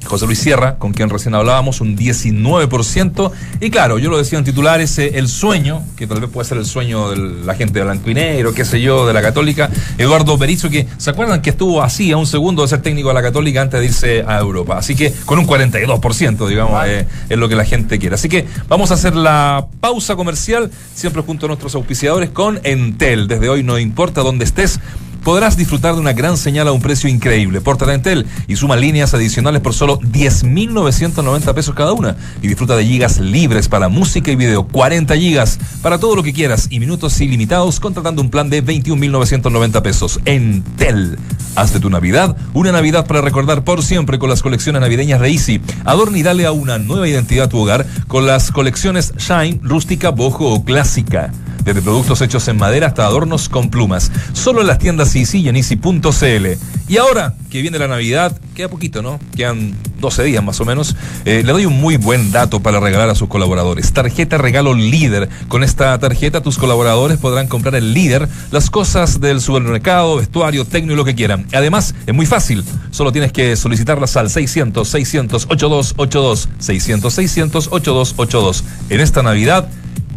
A: José Luis Sierra, con quien recién hablábamos, un 19%. Y claro, yo lo decía en titulares, eh, el sueño, que tal vez puede ser el sueño de la gente de Blanco y Negro, qué sé yo, de la Católica, Eduardo Berizzo, que se acuerdan que estuvo así a un segundo de ser técnico de la Católica antes de irse a Europa. Así que con un 42%, digamos, eh, es lo que la gente quiere. Así que vamos a hacer la pausa comercial, siempre junto a nuestros auspiciadores, con Entel. Desde hoy no importa dónde estés podrás disfrutar de una gran señal a un precio increíble. Pórtate a Entel y suma líneas adicionales por solo 10.990 pesos cada una. Y disfruta de gigas libres para música y video. 40 gigas para todo lo que quieras y minutos ilimitados contratando un plan de 21.990 pesos. Entel. Haz de tu Navidad una Navidad para recordar por siempre con las colecciones navideñas de Easy. Adorna y dale a una nueva identidad a tu hogar con las colecciones Shine, rústica, bojo o clásica. Desde productos hechos en madera hasta adornos con plumas. Solo en las tiendas Easy y en Easy.cl. Y ahora que viene la Navidad, queda poquito, ¿no? Quedan 12 días más o menos, eh, le doy un muy buen dato para regalar a sus colaboradores. Tarjeta regalo líder. Con esta tarjeta tus colaboradores podrán comprar el líder las cosas del supermercado, vestuario, técnico y lo que quieran. Además, es muy fácil. Solo tienes que solicitarlas al 600 600 8282 600 600 8282. En esta Navidad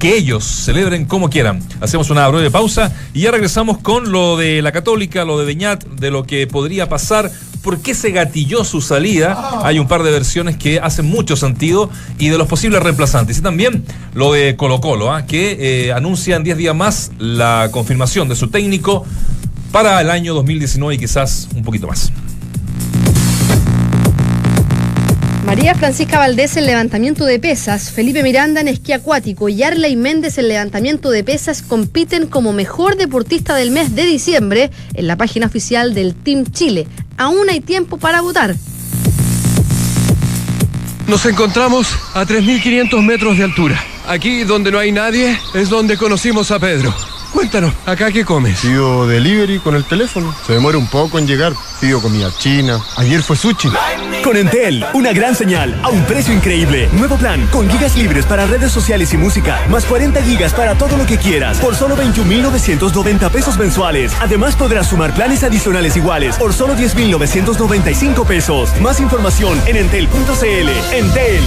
A: que ellos celebren como quieran. Hacemos una breve pausa y ya regresamos con lo de la Católica, lo de Beñat, de lo que podría pasar, por qué se gatilló su salida. Hay un par de versiones que hacen mucho sentido y de los posibles reemplazantes. Y también lo de Colo Colo, ¿ah? que eh, anuncia en 10 días más la confirmación de su técnico para el año 2019 y quizás un poquito más.
C: María Francisca Valdés en levantamiento de pesas, Felipe Miranda en esquí acuático y Arley Méndez en levantamiento de pesas compiten como mejor deportista del mes de diciembre en la página oficial del Team Chile. Aún hay tiempo para votar.
G: Nos encontramos a 3.500 metros de altura. Aquí donde no hay nadie es donde conocimos a Pedro. Cuéntanos, ¿acá qué comes?
H: Pido delivery con el teléfono. Se demora un poco en llegar. Pido comida china. Ayer fue sushi.
I: Con Entel, una gran señal a un precio increíble. Nuevo plan con gigas libres para redes sociales y música, más 40 gigas para todo lo que quieras, por solo 21.990 pesos mensuales. Además podrás sumar planes adicionales iguales por solo 10.995 pesos. Más información en entel.cl. Entel.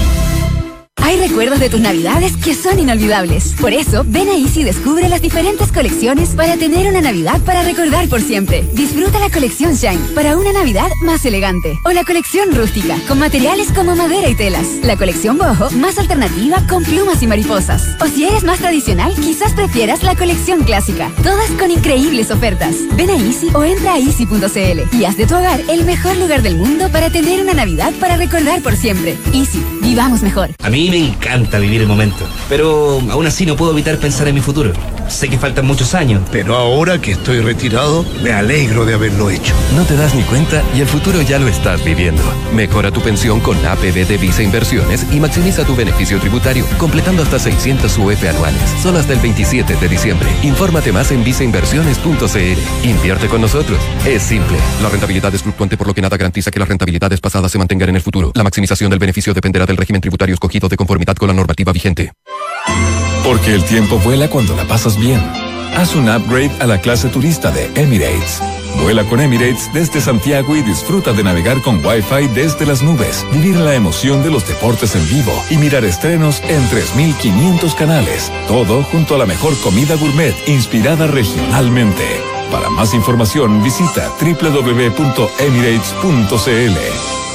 J: Hay recuerdos de tus navidades que son inolvidables. Por eso, ven a Easy y descubre las diferentes colecciones para tener una Navidad para recordar por siempre. Disfruta la colección Shine para una Navidad más elegante. O la colección rústica, con materiales como madera y telas. La colección boho, más alternativa con plumas y mariposas. O si eres más tradicional, quizás prefieras la colección clásica. Todas con increíbles ofertas. Ven a Easy o entra a easy.cl y haz de tu hogar el mejor lugar del mundo para tener una Navidad para recordar por siempre. Easy, vivamos mejor.
K: A mí me encanta vivir el momento, pero aún así no puedo evitar pensar en mi futuro. Sé que faltan muchos años.
L: Pero ahora que estoy retirado, me alegro de haberlo hecho.
M: No te das ni cuenta y el futuro ya lo estás viviendo. Mejora tu pensión con APB de Visa Inversiones y maximiza tu beneficio tributario, completando hasta 600 UF anuales. Solo hasta el 27 de diciembre. Infórmate más en visainversiones.cl. Invierte con nosotros. Es simple. La rentabilidad es fluctuante por lo que nada garantiza que las rentabilidades pasadas se mantengan en el futuro. La maximización del beneficio dependerá del régimen tributario escogido de conformidad con la normativa vigente.
N: Porque el tiempo vuela cuando la pasas bien. Haz un upgrade a la clase turista de Emirates. Vuela con Emirates desde Santiago y disfruta de navegar con Wi-Fi desde las nubes, vivir la emoción de los deportes en vivo y mirar estrenos en 3.500 canales. Todo junto a la mejor comida gourmet inspirada regionalmente. Para más información visita www.emirates.cl.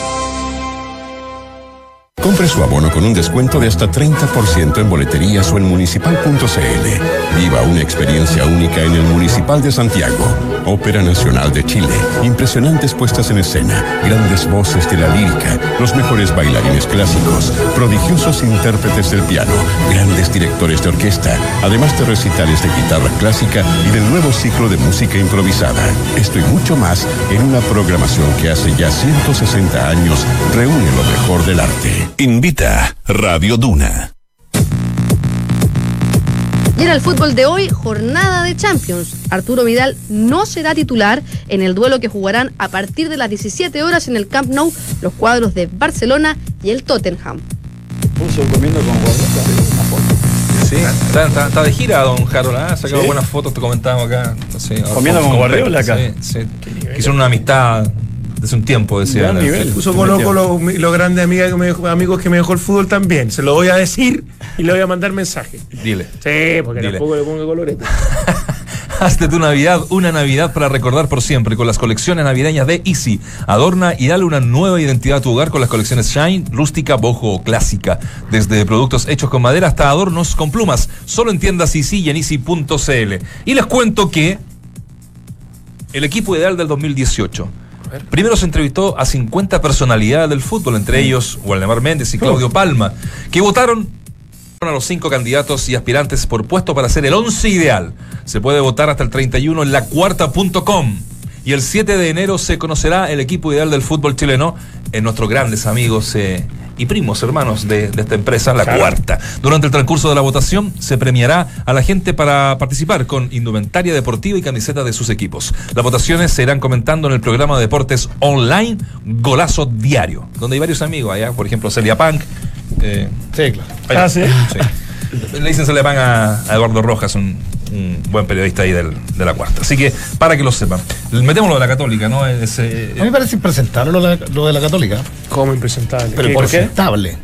O: Compre su abono con un descuento de hasta 30% en boleterías o en municipal.cl. Viva una experiencia única en el Municipal de Santiago. Ópera Nacional de Chile. Impresionantes puestas en escena. Grandes voces de la lírica. Los mejores bailarines clásicos. Prodigiosos intérpretes del piano. Grandes directores de orquesta. Además de recitales de guitarra clásica y del nuevo ciclo de música improvisada. Esto y mucho más en una programación que hace ya 160 años reúne lo mejor del arte.
N: Invita Radio Duna.
C: Y en el fútbol de hoy, jornada de Champions. Arturo Vidal no será titular en el duelo que jugarán a partir de las 17 horas en el Camp Nou los cuadros de Barcelona y el Tottenham.
E: Puso comiendo con Guardiola.
A: Sí, está, está- está de gira, don Harold. ¿ah? Ha sacado
E: ¿Sí?
A: buenas fotos, te comentábamos acá. Sí,
E: Comiendo con Guardiola acá.
A: Sí, sí. Hicieron una amistad desde un tiempo, decía.
B: Puso Colo Colo los grandes amigas que me dejó- amigos que me dejó el fútbol también. Se lo voy a decir y le voy a mandar mensaje.
A: Dile.
B: Sí, porque
A: Dile.
B: tampoco le pongo colorete. [laughs]
A: Hazte tu Navidad una Navidad para recordar por siempre con las colecciones navideñas de Easy. Adorna y dale una nueva identidad a tu hogar con las colecciones Shine, rústica, bojo o clásica. Desde productos hechos con madera hasta adornos con plumas. Solo en tiendas Easy y en easy.cl. Y les cuento que el equipo ideal del 2018. Primero se entrevistó a 50 personalidades del fútbol, entre ellos Waldemar Méndez y Claudio Palma, que votaron a los cinco candidatos y aspirantes por puesto para ser el 11 ideal. Se puede votar hasta el 31 en lacuarta.com. Y el 7 de enero se conocerá el equipo ideal del fútbol chileno en nuestros grandes amigos eh, y primos hermanos de, de esta empresa, la
B: Claro.
A: cuarta. Durante el transcurso de la votación se premiará a la gente para participar con indumentaria deportiva y camiseta de sus equipos. Las votaciones se irán comentando en el programa de deportes online Golazo Diario, donde hay varios amigos allá, por ejemplo Celia Punk. eh,
D: Sí, claro.
A: allá.
B: Ah, ¿sí?
A: Le dicen Celia Punk a, a Eduardo Rojas, un, un buen periodista ahí del- de la cuarta. Así que para que lo sepan. Metemos lo de la católica, ¿no? Ese,
D: A mí me parece impresentable lo de la, lo de la católica.
B: Como impresentable.
D: Pero
B: ¿Qué-
D: ¿por
B: por qué?
D: impresentable.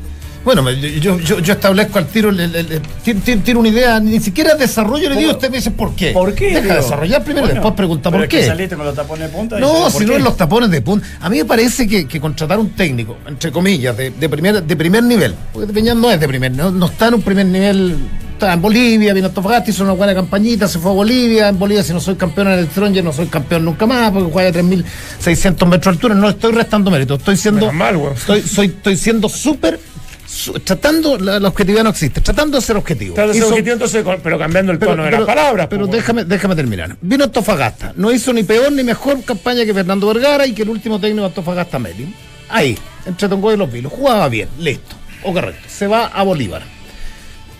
D: Bueno, yo, yo, yo establezco al tiro, el- el- el- tiro, tiro- tiro una idea, ni siquiera desarrollo, le digo, usted me dice por qué.
E: ¿Por qué?
D: Deja
E: Digo?
D: desarrollar primero,
E: Bueno,
D: después pregunta por
E: es que
D: qué.
E: saliste con los tapones de punta
D: No, si
E: ¿por
D: no en los tapones de punta. A mí me parece que, que contratar un técnico, entre comillas, de, de primer, de primer nivel, porque Peñal no es de primer, no, no está en un primer nivel, está en Bolivia, vino a Antofagasta, hizo una buena campañita, se fue a Bolivia, en Bolivia si no soy campeón en el Stronger no soy campeón nunca más, porque juega a 3.600 metros de altura, no estoy restando mérito, estoy siendo,
B: mal,
D: estoy, soy, estoy siendo súper, tratando, la, la objetividad no existe, tratando de ser objetivo.
B: De ser
D: Hizo-
B: objetivo, entonces, pero cambiando el tono de las palabras.
D: pero déjame, déjame terminar. Vino Antofagasta. No hizo ni peor ni mejor campaña que Fernando Vergara y que el último técnico de Antofagasta, Melin. Ahí, entre Tongo y los Vilos. Jugaba bien, listo. O correcto. Se va a Bolívar.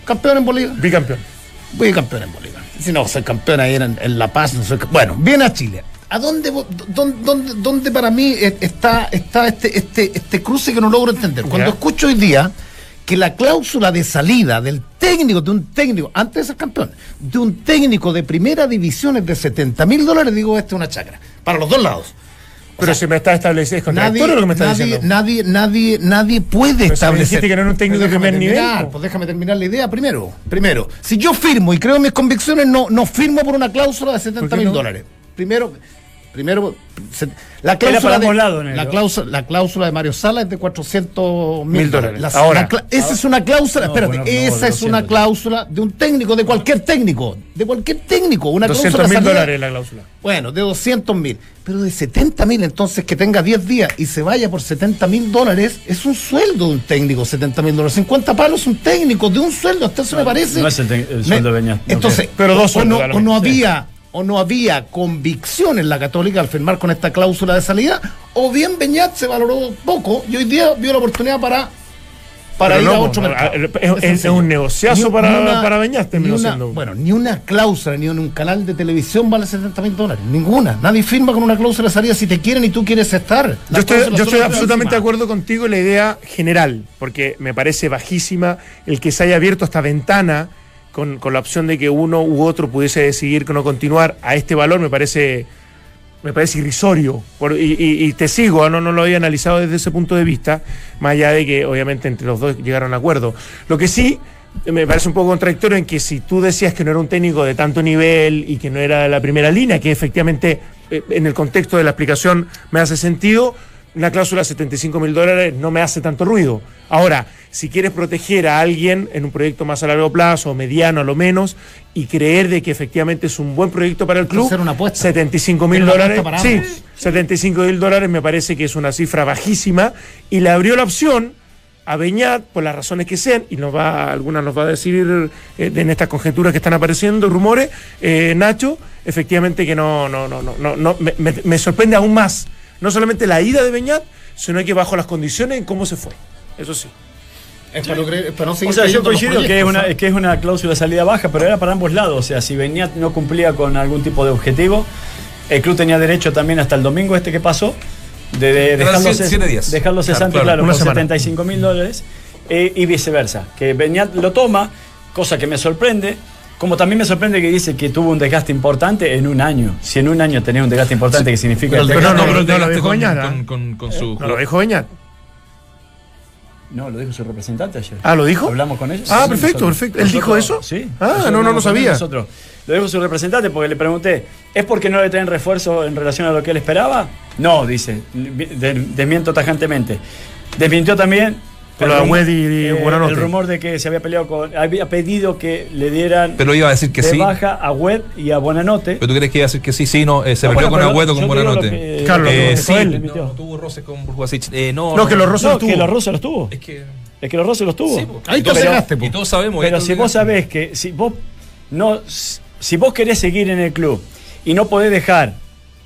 D: Campeón en Bolívar.
B: Bicampeón.
D: Voy campeón en Bolívar. Si no, soy campeón ahí en, en La Paz. No soy, ca- bueno, viene a Chile. ¿A dónde, dónde, dónde, dónde para mí eh, está, está este, este, este cruce que no logro entender? Cuando escucho hoy día que la cláusula de salida del técnico, de un técnico, antes de ser campeón, de un técnico de primera división es de 70 mil dólares, digo, esta es una chacra. Para los dos lados.
B: Pero si me está establecido, es contradictorio lo que me está
D: nadie,
B: diciendo.
D: nadie, nadie, nadie puede
B: Pero
D: establecer.
B: que no era un técnico de primer nivel,
D: terminar. Pues déjame terminar la idea primero. Primero, si yo firmo y creo en mis convicciones, no, no firmo por una cláusula de 70 mil
B: no?
D: dólares. Primero, primero se- la cláusula, de,
E: negro.
D: la, cláusula, la cláusula de Mario Sala es de 400 mil dólares. La-
B: Ahora.
D: la esa es una cláusula,
E: No,
D: espérate,
E: bueno, no,
D: esa es
E: 200
D: una cláusula de un técnico, de cualquier técnico, de cualquier técnico, una
B: 200
D: cláusula de
B: mil dólares la cláusula.
D: bueno, de 200 mil, pero de 70 mil, entonces que tenga 10 días y se vaya por 70 mil dólares, es un sueldo de un técnico, 70 mil dólares. 50 palos un técnico de un sueldo, hasta eso me parece.
E: no es el el sueldo de no
D: Entonces.
B: Pero dos
D: o, no, o no había. O no había convicción en la Católica al firmar con esta cláusula de salida, o bien Beñat se valoró poco y hoy día vio la oportunidad para, para
B: Pero
D: ir
B: no,
D: a otro mercado.
B: es- es- es
D: sencillo.
B: un negociazo para- para Beñat,
D: ni una-
B: siendo.
D: Bueno, ni una cláusula, ni un canal de televisión vale 70 mil dólares. Ninguna. Nadie firma con una cláusula de salida si te quieren y tú quieres estar.
B: Yo estoy, yo estoy
D: te
B: absolutamente de acuerdo contigo en la idea general, porque me parece bajísima el que se haya abierto esta ventana con, con la opción de que uno u otro pudiese decidir que no continuar a este valor, me parece me parece irrisorio. Y, te sigo, ¿ah? no, no lo había analizado desde ese punto de vista, más allá de que obviamente entre los dos llegaron a acuerdo. Lo que sí me parece un poco contradictorio en que si tú decías que no era un técnico de tanto nivel y que no era la primera línea, que efectivamente eh, en el contexto de la explicación me hace sentido, una cláusula de 75 mil dólares no me hace tanto ruido. Ahora, si quieres proteger a alguien en un proyecto más a largo plazo, mediano a lo menos, y creer de que efectivamente es un buen proyecto para el club,
D: Hacer una apuesta.
B: 75 mil dólares, sí,
D: ambos.
B: 75 mil dólares me parece que es una cifra bajísima y le abrió la opción a Beñat por las razones que sean y nos va algunas nos va a decir eh, en estas conjeturas que están apareciendo rumores eh, Nacho efectivamente que no no no no no, no me sorprende aún más no solamente la ida de Beñat sino que bajo las condiciones en cómo se fue eso sí
D: Es para no, creer- es para no seguir
E: O sea, yo coincido que es, una, que es una cláusula de salida baja, pero era para ambos lados. O sea, si Beñat no cumplía con algún tipo de objetivo, el club tenía derecho también hasta el domingo este que pasó de, de dejarlo,
A: siete- días.
E: dejarlo
A: Claro,
E: cesante,
A: claro,
E: claro,
B: una
E: por
B: semana.
E: 75 mil dólares eh, y viceversa. Que Beñat lo toma, cosa que me sorprende. Como también me sorprende que dice que tuvo un desgaste importante en un año. Si en un año tenía un desgaste importante, que significa
B: pero
E: el desgaste-
B: no, no,
A: pero
B: no lo dijo
A: con- con- con- con su
B: no lo dijo Beñat
E: No, lo dijo su representante ayer.
B: Ah, ¿lo dijo?
E: Hablamos con ellos.
B: Ah,
E: Sí,
B: perfecto,
E: nosotros.
B: perfecto. ¿Él dijo eso?
E: Sí.
B: Ah, no, no,
E: él,
B: sabía.
E: Nosotros. Lo dijo su representante porque le pregunté, ¿es porque no le traen refuerzo en relación a lo que él esperaba? No, dice. De- desmiento tajantemente. Desmintió también.
B: De
E: rumor-
B: Agüed y
E: eh,
B: Buenanote.
E: El rumor de que se había peleado con. Había pedido que le dieran
A: Pero iba a decir que
E: de
A: sí.
E: baja a Web y a Buenanote.
A: ¿Pero tú crees que iba a decir que sí? Sí, no, eh, se
E: No,
A: peleó
E: bueno,
A: con
E: pero
A: Agüedo
E: yo
A: con Buenanote.
E: que-
B: Claro, lo
A: Eh, sí,
B: él.
A: no, no tuvo roces con Burguasich. Eh, no,
B: No, que los roces
E: No,
B: los tuvo.
E: que los roces los tuvo.
A: Es que.
E: Es que los roces los tuvo.
A: Sí, po.
D: Ahí
A: Y
D: te
A: todos-
D: cegaste, po.
A: Y todos sabemos.
E: Pero si vos sabés que si vos no si vos querés seguir en el club y no podés dejar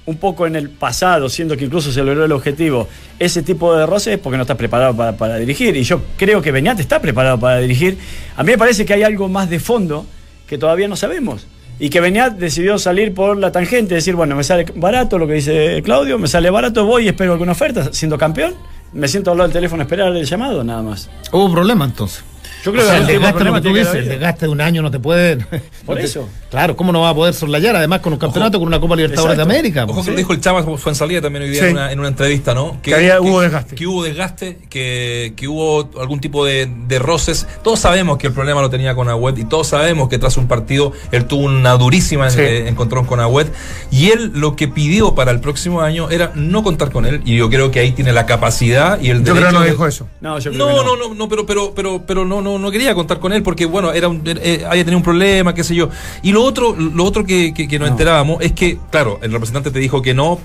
E: un poco en el pasado, siendo que incluso se logró el objetivo, ese tipo de roces es porque no está preparado para, para dirigir. Y yo creo que Beñat está preparado para dirigir. A mí me parece que hay algo más de fondo que todavía no sabemos. Y que Beñat decidió salir por la tangente, decir, bueno, me sale barato lo que dice Claudio, me sale barato, voy y espero alguna oferta, siendo campeón. Me siento al lado del teléfono esperar el llamado, nada más.
D: Hubo problema entonces.
E: Yo creo
D: O sea,
E: que
D: el desgaste,
E: problema
D: lo que tú
E: tiene que
D: dices, el
E: haber.
D: desgaste de un año no te puede.
E: Por
D: no
E: eso.
D: Claro, ¿cómo no va a poder soslayar? Además, con un campeonato, con una Copa Libertadores de América.
A: Ojo que lo dijo el Chava fue en salida también hoy día
B: Sí.
A: en, una, en una entrevista, ¿no?
B: Que había- hubo desgaste.
A: Que hubo desgaste, que, que hubo algún tipo de, de roces. Todos sabemos que el problema lo tenía con Agüet y todos sabemos que tras un partido él tuvo una durísima
B: Sí.
A: eh, encontrón con Agüet. Y él lo que pidió para el próximo año era no contar con él. Y yo creo que ahí tiene la capacidad y el
B: Yo creo
A: derecho
B: que no dijo eso.
E: No, yo creo
A: no,
E: que
A: no, no, no, pero, pero, pero, pero no, no, no quería contar con él porque, bueno, era un, eh, había tenido un problema, qué sé yo. Y lo otro, lo otro que, que, que nos enterábamos es que, claro, el representante te dijo que no.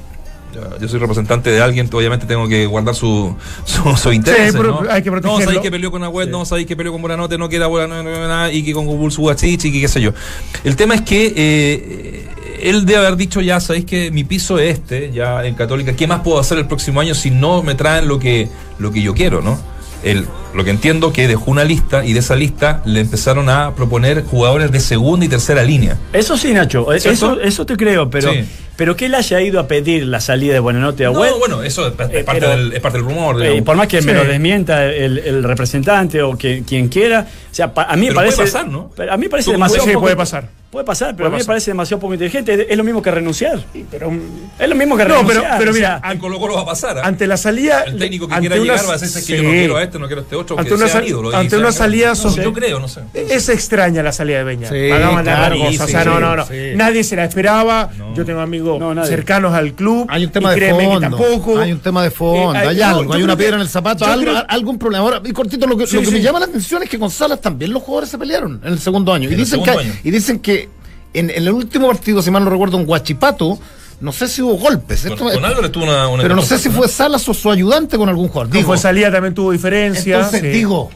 A: Yo soy representante de alguien, obviamente tengo que guardar su, [laughs] su, su interés.
B: Sí, pero
A: ¿no?
B: hay que
A: No,
B: protegerlo.
A: sabéis que peleó con Agüed, no, sabéis que peleó con Buenanote, no que era no, no, nada, y que con Google Subachichi, y que qué sé yo. El tema es que eh, él debe haber dicho ya, sabéis que mi piso es este, ya en Católica, ¿qué más puedo hacer el próximo año si no me traen lo que, lo que yo quiero, ¿no? El, lo que entiendo que dejó una lista y de esa lista le empezaron a proponer jugadores de segunda y tercera línea.
E: Eso sí, Nacho,
A: ¿Cierto?
E: eso, eso te creo, pero,
A: Sí.
E: Pero que él haya ido a pedir la salida de Buenanote a
A: No,
E: Web.
A: bueno, eso es,
E: Eh,
A: parte,
E: pero-
A: del, es parte del rumor.
E: Eh, y por más que me lo desmienta el, el representante o que, quien quiera, o sea, pa- a mí me
A: Pero
E: parece.
A: puede pasar, ¿no?
E: pero A mí me parece demasiado.
B: Sí,
E: poco-
B: puede pasar.
E: Puede pasar, pero
B: Puede
E: a mí me parece demasiado poco inteligente. Es, es lo mismo que renunciar.
B: Pero,
E: Es lo mismo que
B: No, pero-
E: renunciar.
B: pero
E: o
B: mira,
E: sea,
A: En Colo Colo va a pasar. ¿ah?
B: ante la salida.
A: El técnico que
B: ante
A: quiera
B: una-
A: llegar va a decir "Es que yo no quiero a este, no quiero a este otro.
B: Ante una,
A: sea
B: sal-
A: ídolo", y
B: ante
A: se
B: una
A: acabó.
B: salida
A: No, Yo creo, no sé.
B: Es extraña la salida de Beñat.
D: Sí,
B: Hagamos la cosa. O sea, no, no, no. Nadie se la esperaba. Yo tengo amigos
E: No,
B: cercanos al club.
D: Hay un tema
B: y
D: de
B: créeme que
D: fondo.
B: tampoco.
D: Hay un tema de fondo.
B: Eh,
D: hay
B: no,
D: algo. Hay una piedra en el zapato.
B: yo
D: Algo,
B: creo-
D: algún problema. Ahora, y cortito, lo que,
B: Sí,
D: lo que
B: sí.
D: me llama la atención es que con Salas también los jugadores se pelearon en el segundo año. Y dicen,
A: segundo
D: que,
A: año.
D: y dicen que en, en el último partido, si mal no recuerdo, en Guachipato, no sé si hubo golpes.
A: Con,
D: Esto-
A: con Álvarez tuvo una, una
D: pero no sé si fue Salas o su ayudante con algún jugador.
B: Dijo, en salida también tuvo diferencias.
D: entonces
B: sí.
D: digo.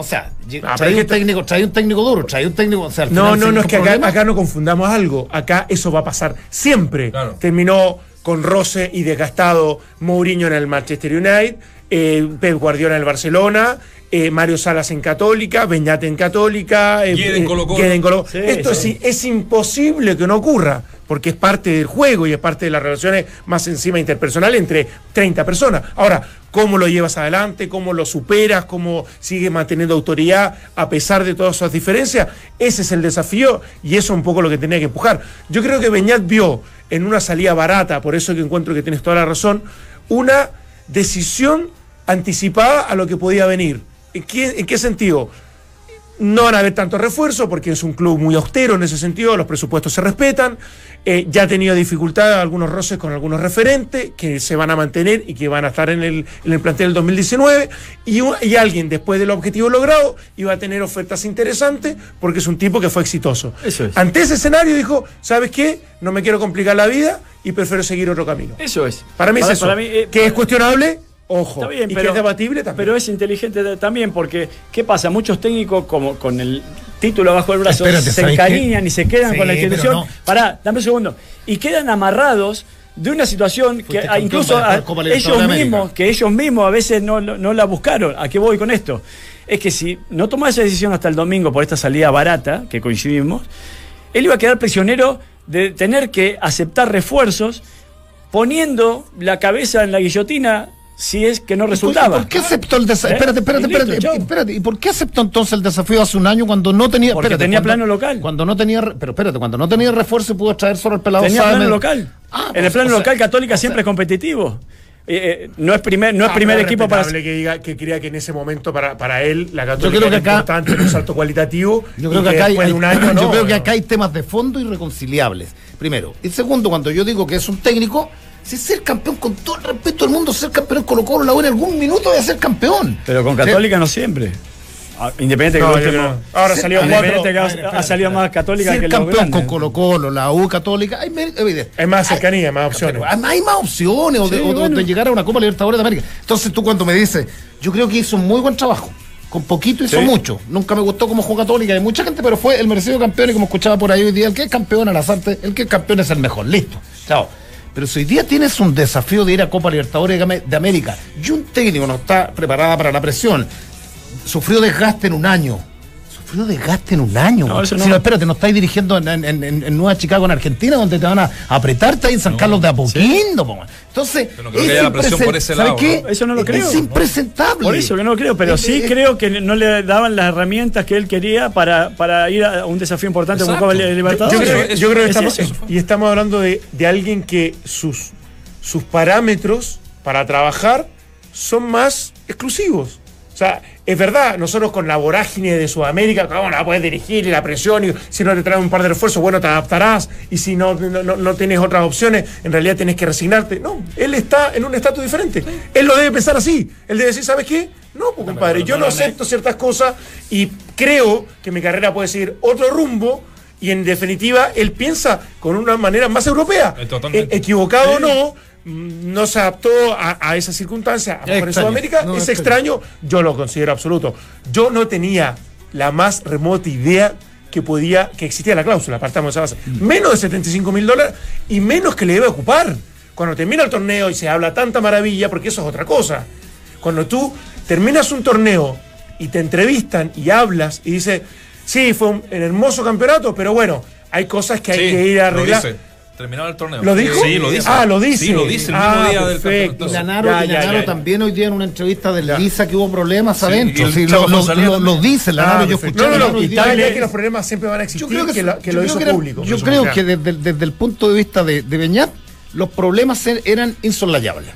D: O sea,
B: Ah,
D: trae un técnico, trae un técnico duro, trae un técnico. O sea, al
B: No,
D: final
B: no, no, es que acá, acá no confundamos algo. Acá eso va a pasar siempre.
A: Claro.
B: Terminó con roce y desgastado Mourinho en el Manchester United, eh, Pep Guardiola en el Barcelona, eh, Mario Salas en Católica, Beñate en Católica, eh,
A: en
B: eh, en Colo-
E: Sí,
B: Esto
E: sí.
B: Es, es imposible que no ocurra, porque es parte del juego y es parte de las relaciones más encima interpersonales entre 30 personas. Ahora, ¿cómo lo llevas adelante? ¿Cómo lo superas? ¿Cómo sigues manteniendo autoridad a pesar de todas esas diferencias? Ese es el desafío y eso es un poco lo que tenía que empujar. Yo creo que Beñat vio en una salida barata, por eso que encuentro que tienes toda la razón, una decisión anticipada a lo que podía venir. ¿En qué, en qué sentido? No van a haber tantos refuerzos porque es un club muy austero en ese sentido, los presupuestos se respetan. eh, ya ha tenido dificultades, algunos roces con algunos referentes que se van a mantener y que van a estar en el, en el plantel del 2019. Y, alguien, después del objetivo logrado, iba a tener ofertas interesantes porque es un tipo que fue exitoso.
E: Eso es.
B: Ante ese escenario dijo: ¿Sabes qué? No me quiero complicar la vida y prefiero seguir otro camino.
E: Eso es.
B: Para mí es eso.
E: mí, eh,
B: que es cuestionable, ojo.
E: Está bien,
B: y
E: pero,
B: que es debatible también.
E: pero es inteligente también porque, ¿qué pasa? Muchos técnicos como con el título bajo el brazo
D: Espérate,
E: se
D: ¿sabes
E: encariñan y se quedan
D: Sí,
E: con la institución.
D: no.
E: Pará, dame un segundo. Y quedan amarrados de una situación que
D: Fuiste
E: incluso a- ellos mismos, que ellos mismos a veces no, no, no la buscaron. ¿A qué voy con esto? Es que si no tomaba esa decisión hasta el domingo por esta salida barata, que coincidimos, él iba a quedar prisionero de tener que aceptar refuerzos poniendo la cabeza en la guillotina si es que no resultaba.
D: ¿Por qué aceptó el desafío?
E: ¿Eh?
D: Espérate, espérate, espérate, espérate. ¿Y por qué aceptó entonces el desafío hace un año cuando no tenía.
E: Porque
D: espérate,
E: tenía
D: cuando-
E: plano local.
D: Cuando no tenía. Pero espérate, cuando no tenía refuerzo y pudo traer solo el pelado
E: Tenía
D: Sáenz.
E: plano local.
D: Ah,
E: en el
D: pues,
E: plano
D: sea,
E: local Católica siempre es competitivo. Eh, eh, no es primer, no es
B: Ah,
E: primer equipo para.
B: que diga que crea que en ese momento para, para él la Católica
D: creo que
B: era
D: acá-
B: importante en un salto cualitativo
D: Yo creo que acá hay,
B: después de un año
D: yo
B: no,
D: creo que
B: no.
D: acá hay temas de fondo irreconciliables. Primero. Y segundo, cuando yo digo que es un técnico, si ser campeón, con todo el respeto del mundo, ser campeón Colo Colo, la U en algún minuto voy a ser campeón.
E: Pero con
D: Sí.
E: Católica no siempre. Ah, Independiente que
B: No,
E: el
B: yo
E: último-
B: ahora salió cuatro-
E: que ha- ha, salido más Católica
D: ser
E: que los
D: campeón con. Colo Colo, la U Católica, hay, mérito, evidente.
B: Hay más cercanía, más opciones.
D: Pero hay más opciones de,
E: Sí,
D: o de-
E: bueno.
D: de llegar a una Copa Libertadores de América. Entonces tú cuando me dices, yo creo que hizo un muy buen trabajo. Con poquito hizo
E: Sí.
D: mucho. Nunca me gustó como jugó Católica hay mucha gente, pero fue el merecido campeón y como escuchaba por ahí hoy día, el que es campeón a las artes, el que es campeón es el mejor. Listo. Chao. Pero si hoy día tienes un desafío de ir a Copa Libertadores de Am- de América y un técnico no está preparada para la presión, sufrió desgaste en un año. Sufrió desgaste en un año.
E: No, eso no.
D: Si no, espérate, no estáis dirigiendo en, en- en- en Nueva Chicago, en Argentina, donde te van a apretar, está ahí en San Carlos de Apoquindo. po, güey. Entonces,
A: Yo no creo que haya la presión por ese
D: ¿sabe
A: lado,
D: qué?
E: ¿no? Eso no lo
D: Es-
E: creo.
D: Es impresentable.
E: Por eso que no lo creo, pero
D: Es-
E: sí
D: es-
E: creo que no le daban las herramientas que él quería para, para ir a un desafío importante como
B: Yo,
E: Libertadores.
B: creo,
A: Eso-
B: yo creo que
E: es
B: estamos,
E: eso.
B: y estamos hablando de, de alguien que sus, sus parámetros para trabajar son más exclusivos. O sea, es verdad, nosotros con la vorágine de Sudamérica, ¿cómo la puedes dirigir y la presión? Y si no te traen un par de refuerzos, bueno, te adaptarás. Y si no, no, no- no tienes otras opciones, en realidad tienes que resignarte. No, él está en un estatus diferente. Él lo debe pensar así. Él debe decir, ¿sabes qué? No, pues, compadre, yo no acepto ciertas cosas y creo que mi carrera puede seguir otro rumbo. Y en definitiva, él piensa con una manera más europea.
A: Eh, totalmente.
B: Eh, equivocado o no, no se adaptó a, a esa circunstancia. A lo mejor en. Sudamérica
D: No,
B: es extraño, yo lo considero absoluto. Yo no tenía la más remota idea que podía, que existía la cláusula, partamos de esa base. Menos de 75 mil dólares y menos que le debe ocupar. Cuando termina el torneo y se habla tanta maravilla, porque eso es otra cosa. Cuando tú terminas un torneo y te entrevistan y hablas y dices, sí, fue un hermoso campeonato, pero bueno, hay cosas que hay
A: Sí,
B: que ir a
A: lo
B: arreglar.
A: Dice. Terminado el torneo.
B: ¿Lo dijo?
A: Sí, lo dice.
B: Ah, lo dice.
A: Sí, lo dice el
B: Ah,
A: mismo día del
B: perfecto.
D: Y
A: campeonato.
D: Lanaro,
B: Ya,
D: y
B: ya,
D: Lanaro
B: ya, ya.
D: también hoy día en una entrevista de Lisa que hubo problemas adentro. Sí, lo, lo-
A: González
D: lo-
A: también.
D: lo dice Lanaro,
B: Ah,
D: yo escuché
B: No, no, no, y tal que los problemas siempre van a existir,
D: Yo creo que,
B: que, la- que
D: yo
B: lo
D: creo
B: hizo
D: que era-
B: público.
D: Yo creo que desde, el- desde el punto de vista de, de Beñat, los problemas er- eran insolayables.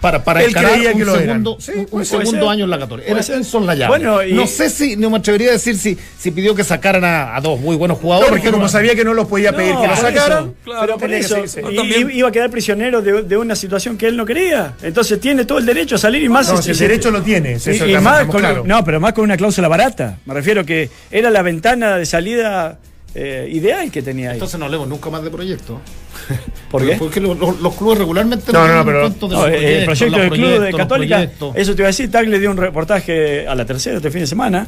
D: Para, para
B: Él
D: encarar
B: creía
D: un
B: que lo
D: segundo,
B: Sí,
D: un- un
B: ser.
D: segundo año en la Católica. Era
E: ser.
D: insoslayable.
E: Bueno, y-
D: no sé si, no me atrevería a decir si, si pidió que sacaran a, a dos muy buenos
B: No,
D: jugadores.
B: porque como sabía que no los podía pedir
E: No,
B: que lo sacaran,
E: eso,
A: claro,
E: pero
B: que
E: eso,
B: seguirse.
E: y-
A: También-
E: iba a quedar prisionero de, de una situación que él no quería. Entonces tiene todo el derecho a salir y más.
B: No,
E: si-
B: el derecho lo tiene.
E: y-
B: eso
E: y
B: estamos-
E: más con,
B: claros.
E: no, pero más con una cláusula barata. Me refiero que era la ventana de salida eh, ideal que tenía ahí.
D: Entonces no hablemos nunca más de proyectos. [laughs]
E: ¿Por qué?
D: Porque los, los- los clubes regularmente
B: No, no,
D: tienen
B: no, pero-
D: cuentos de
E: No,
D: los
E: eh, el
D: proyectos,
E: proyecto del club de Católica, eso te iba a decir, Tag le dio un reportaje a la tercera este fin de semana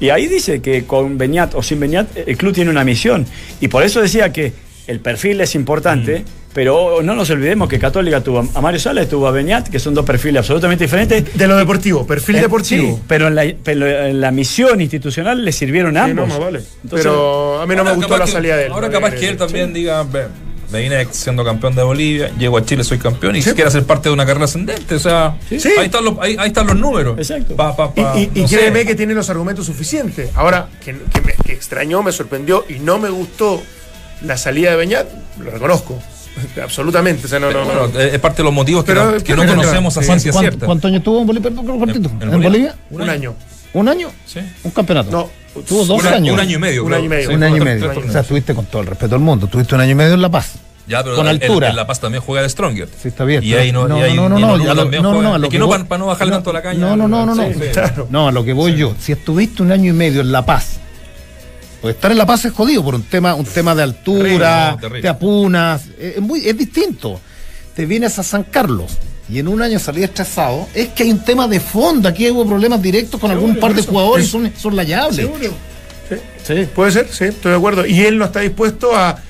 E: y ahí dice que con Beñat o sin Beñat el club tiene una misión y por eso decía que el perfil es importante, pero no nos olvidemos que Católica tuvo a Mario Sala y tuvo a Beñat, que son dos perfiles absolutamente diferentes.
B: De lo deportivo, perfil
E: Eh,
B: deportivo.
E: sí, pero en la, pero en la misión institucional le sirvieron
B: Sí,
E: ambos.
B: no, vale.
E: Entonces-
B: pero a mí no me gustó la
A: que-
B: salida de él.
A: Ahora capaz que él
B: sí.
A: también diga, "Ve, me vine siendo campeón de Bolivia, llego a Chile, soy campeón y quiere ser parte de una carrera ascendente. O sea,
B: Sí.
A: ahí, están los, ahí, ahí están los números.
E: Exacto.
A: Pa- pa- pa-
B: Y, y-
A: no
B: créeme que tiene los argumentos suficientes. Ahora, que, que me que extrañó, me sorprendió y no me gustó la salida de Beñat, lo reconozco. [laughs] Absolutamente. O sea, no,
A: Pero
B: no,
A: bueno,
B: no.
A: es parte de los motivos que,
B: Pero-
A: no, que no conocemos a ciencia
D: ¿Cuánto,
A: cierta.
D: cuántos años tuvo en Bolivia? Cortito.
A: En-
D: ¿En,
A: en
D: Bolivia?
B: Un año.
D: ¿Un año?
A: Sí.
D: ¿Un campeonato?
B: No.
D: Tuvo dos
A: Un
D: años.
A: un año y medio,
B: Un año y medio.
D: Un año y
A: Tres-
D: medio.
A: tres
D: O sea, estuviste con todo el respeto del mundo. Tuviste un año y medio en La Paz.
A: Ya, pero
D: con
A: el-
D: altura.
A: En La Paz también juega de Stronger.
D: Sí, está bien.
A: Y ahí no,
D: no,
A: y ahí,
D: no, no, no,
A: también
D: no, no, no, a lo
A: Es
D: que
A: que no
D: voy-
A: para no bajarle tanto la caña.
D: No, no, no, no, no. No, a lo que voy yo. Si estuviste un año y medio en La Paz, pues estar en La Paz es jodido por un tema, un tema de altura,
A: Terrible,
D: te apunas, es, es muy, es distinto. Te vienes a San Carlos y en un año salí estresado, es que hay un tema de fondo. Aquí hubo problemas directos con algún par de jugadores, son, son layables.
B: Sí, puede ser, sí, estoy de acuerdo. Y él no está dispuesto a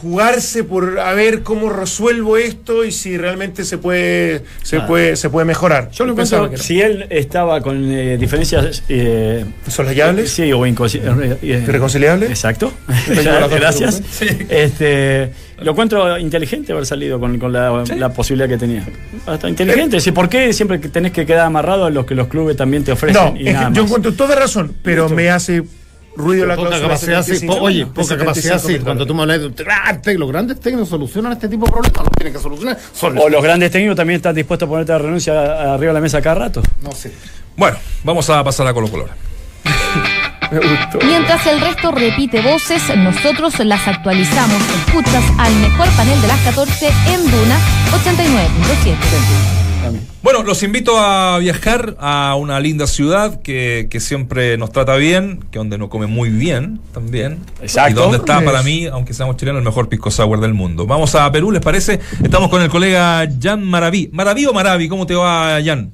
B: jugarse por a ver cómo resuelvo esto y si realmente se puede se
E: Ah.
B: puede se puede mejorar.
E: Yo lo
B: Pensaba que no.
E: si él estaba con eh, diferencias... Eh,
B: ¿Insoslayables?
E: Sí, o inconciliables.
B: ¿Irreconciliables?
E: Exacto.
B: Las [laughs] dos
E: Gracias. Este, lo encuentro inteligente haber salido con, con la, la posibilidad que tenía. Hasta inteligente. Sí, ¿Por qué siempre tenés que quedar amarrado a lo que los clubes también te ofrecen?
B: No,
E: y
B: es
E: nada
B: que yo
E: más?
B: encuentro toda razón, pero me hace ruido la
D: Poca capacidad, sí,
B: 75,
D: po- oye, poca
B: 75
D: capacidad, sí. Cuando tú me hablas de los grandes técnicos solucionan este tipo de problemas, los tienen que solucionar. Son
E: O los grandes técnicos también están dispuestos a ponerte la renuncia arriba de la mesa cada rato.
D: No sé.
A: Bueno, vamos a pasar a Colo Colo. ahora. [laughs]
P: Mientras el resto repite voces, nosotros las actualizamos. Escuchas al mejor panel de las 14 en Duna 89.7.
A: Bueno, los invito a viajar a una linda ciudad que, que siempre nos trata bien, que donde nos come muy bien también.
E: Exacto.
A: Y donde está
B: Es-
A: para mí, aunque seamos chilenos, el mejor pisco sour del mundo. Vamos a Perú, ¿les parece? Estamos con el colega Jan Maraví. ¿Maraví o Maraví? ¿Cómo te va, Jan?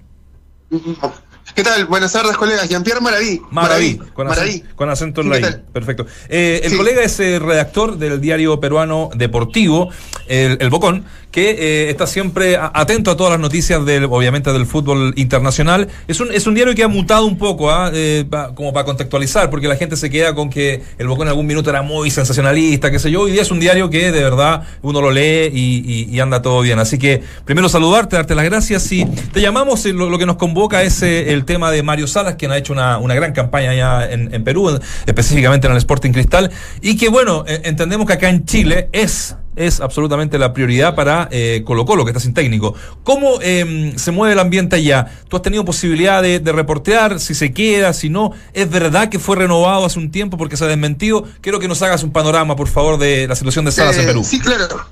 Q: ¿Qué tal? Buenas tardes, colegas. Jean-Pierre Maraví.
A: Maraví, con,
Q: Maraví.
A: acento, con acento en la
Q: ¿qué
A: I. Perfecto. Eh, el
Q: Sí.
A: colega es eh, redactor del diario peruano deportivo, el, el Bocón, que eh, está siempre atento a todas las noticias del, obviamente, del fútbol internacional. Es un, es un diario que ha mutado un poco, ¿ah? Eh, pa- como para contextualizar, porque la gente se queda con que el Bocón en algún minuto era muy sensacionalista, qué sé yo. Hoy día es un diario que de verdad uno lo lee y, y- y anda todo bien. Así que primero saludarte, darte las gracias y te llamamos, eh, lo, lo que nos convoca es eh, el tema de Mario Salas, quien ha hecho una, una gran campaña allá en, en Perú, en- específicamente en el Sporting Cristal, y que bueno, eh, entendemos que acá en Chile es es absolutamente la prioridad para eh, Colo Colo, que está sin técnico. ¿Cómo eh, se mueve el ambiente allá? ¿Tú has tenido posibilidad de, de reportear si se queda, si no? ¿Es verdad que fue renovado hace un tiempo porque se ha desmentido? Quiero que nos hagas un panorama, por favor, de la situación de Salas en
Q: Eh,
A: Perú.
Q: Sí, claro.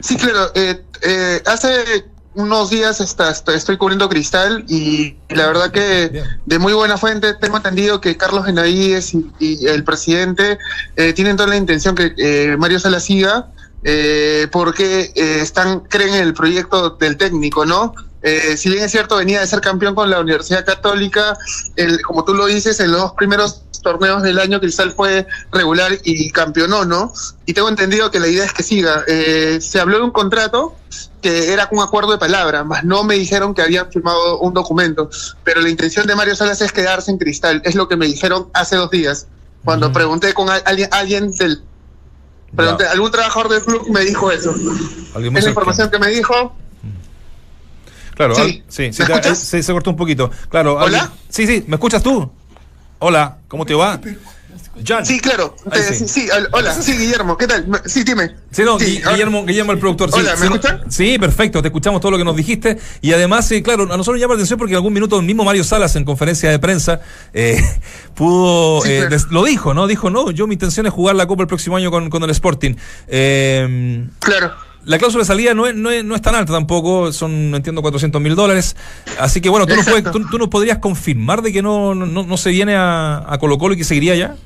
Q: Sí, claro. Eh, eh, hace unos días está, está- estoy cubriendo Cristal y la verdad que de muy buena fuente tengo entendido que Carlos Benavides y, y el presidente eh, tienen toda la intención que eh, Mario Sala siga eh, porque eh, están creen en el proyecto del técnico, ¿no? Eh, si bien es cierto, venía de ser campeón con la Universidad Católica, el, como tú lo dices, en los dos primeros torneos del año Cristal fue regular y campeonó, ¿no? Y tengo entendido que la idea es que siga. Eh, se habló de un contrato que era un acuerdo de palabra, más no me dijeron que habían firmado un documento, pero la intención de Mario Salas es quedarse en Cristal, es lo que me dijeron hace dos días, cuando pregunté con al- alguien, alguien del... Pregunté, algún trabajador del club me dijo eso.
A: Alguien
Q: Es la información que me dijo.
A: Claro,
Q: Sí.
A: al- sí, sí,
Q: ¿Me
A: te- sí, se cortó un poquito. Claro.
Q: ¿Hola?
A: alguien- Sí, sí, ¿me escuchas tú? Hola, ¿cómo te va? Jan.
Q: Sí, claro. Te-
A: sí.
Q: sí, hola, sí, Guillermo, ¿qué tal? Sí, dime.
A: Sí, no,
Q: Sí,
A: Guillermo, Guillermo, el productor. Sí,
Q: Hola, ¿me escuchan?
A: Sí, perfecto, te escuchamos todo lo que nos dijiste. Y además, sí, claro, a nosotros llama la atención porque en algún minuto el mismo Mario Salas en conferencia de prensa eh, [laughs] pudo, eh,
Q: claro.
A: des- lo dijo, ¿no? Dijo, no, yo mi intención es jugar la Copa el próximo año con, con el Sporting. Eh,
Q: claro.
A: La cláusula de salida no es, no es, no es tan alta tampoco, son, no entiendo, 400 mil dólares. Así que bueno, ¿tú nos, puedes- tú, tú nos podrías confirmar de que no, no, no se viene a, a Colo Colo y que seguiría ya?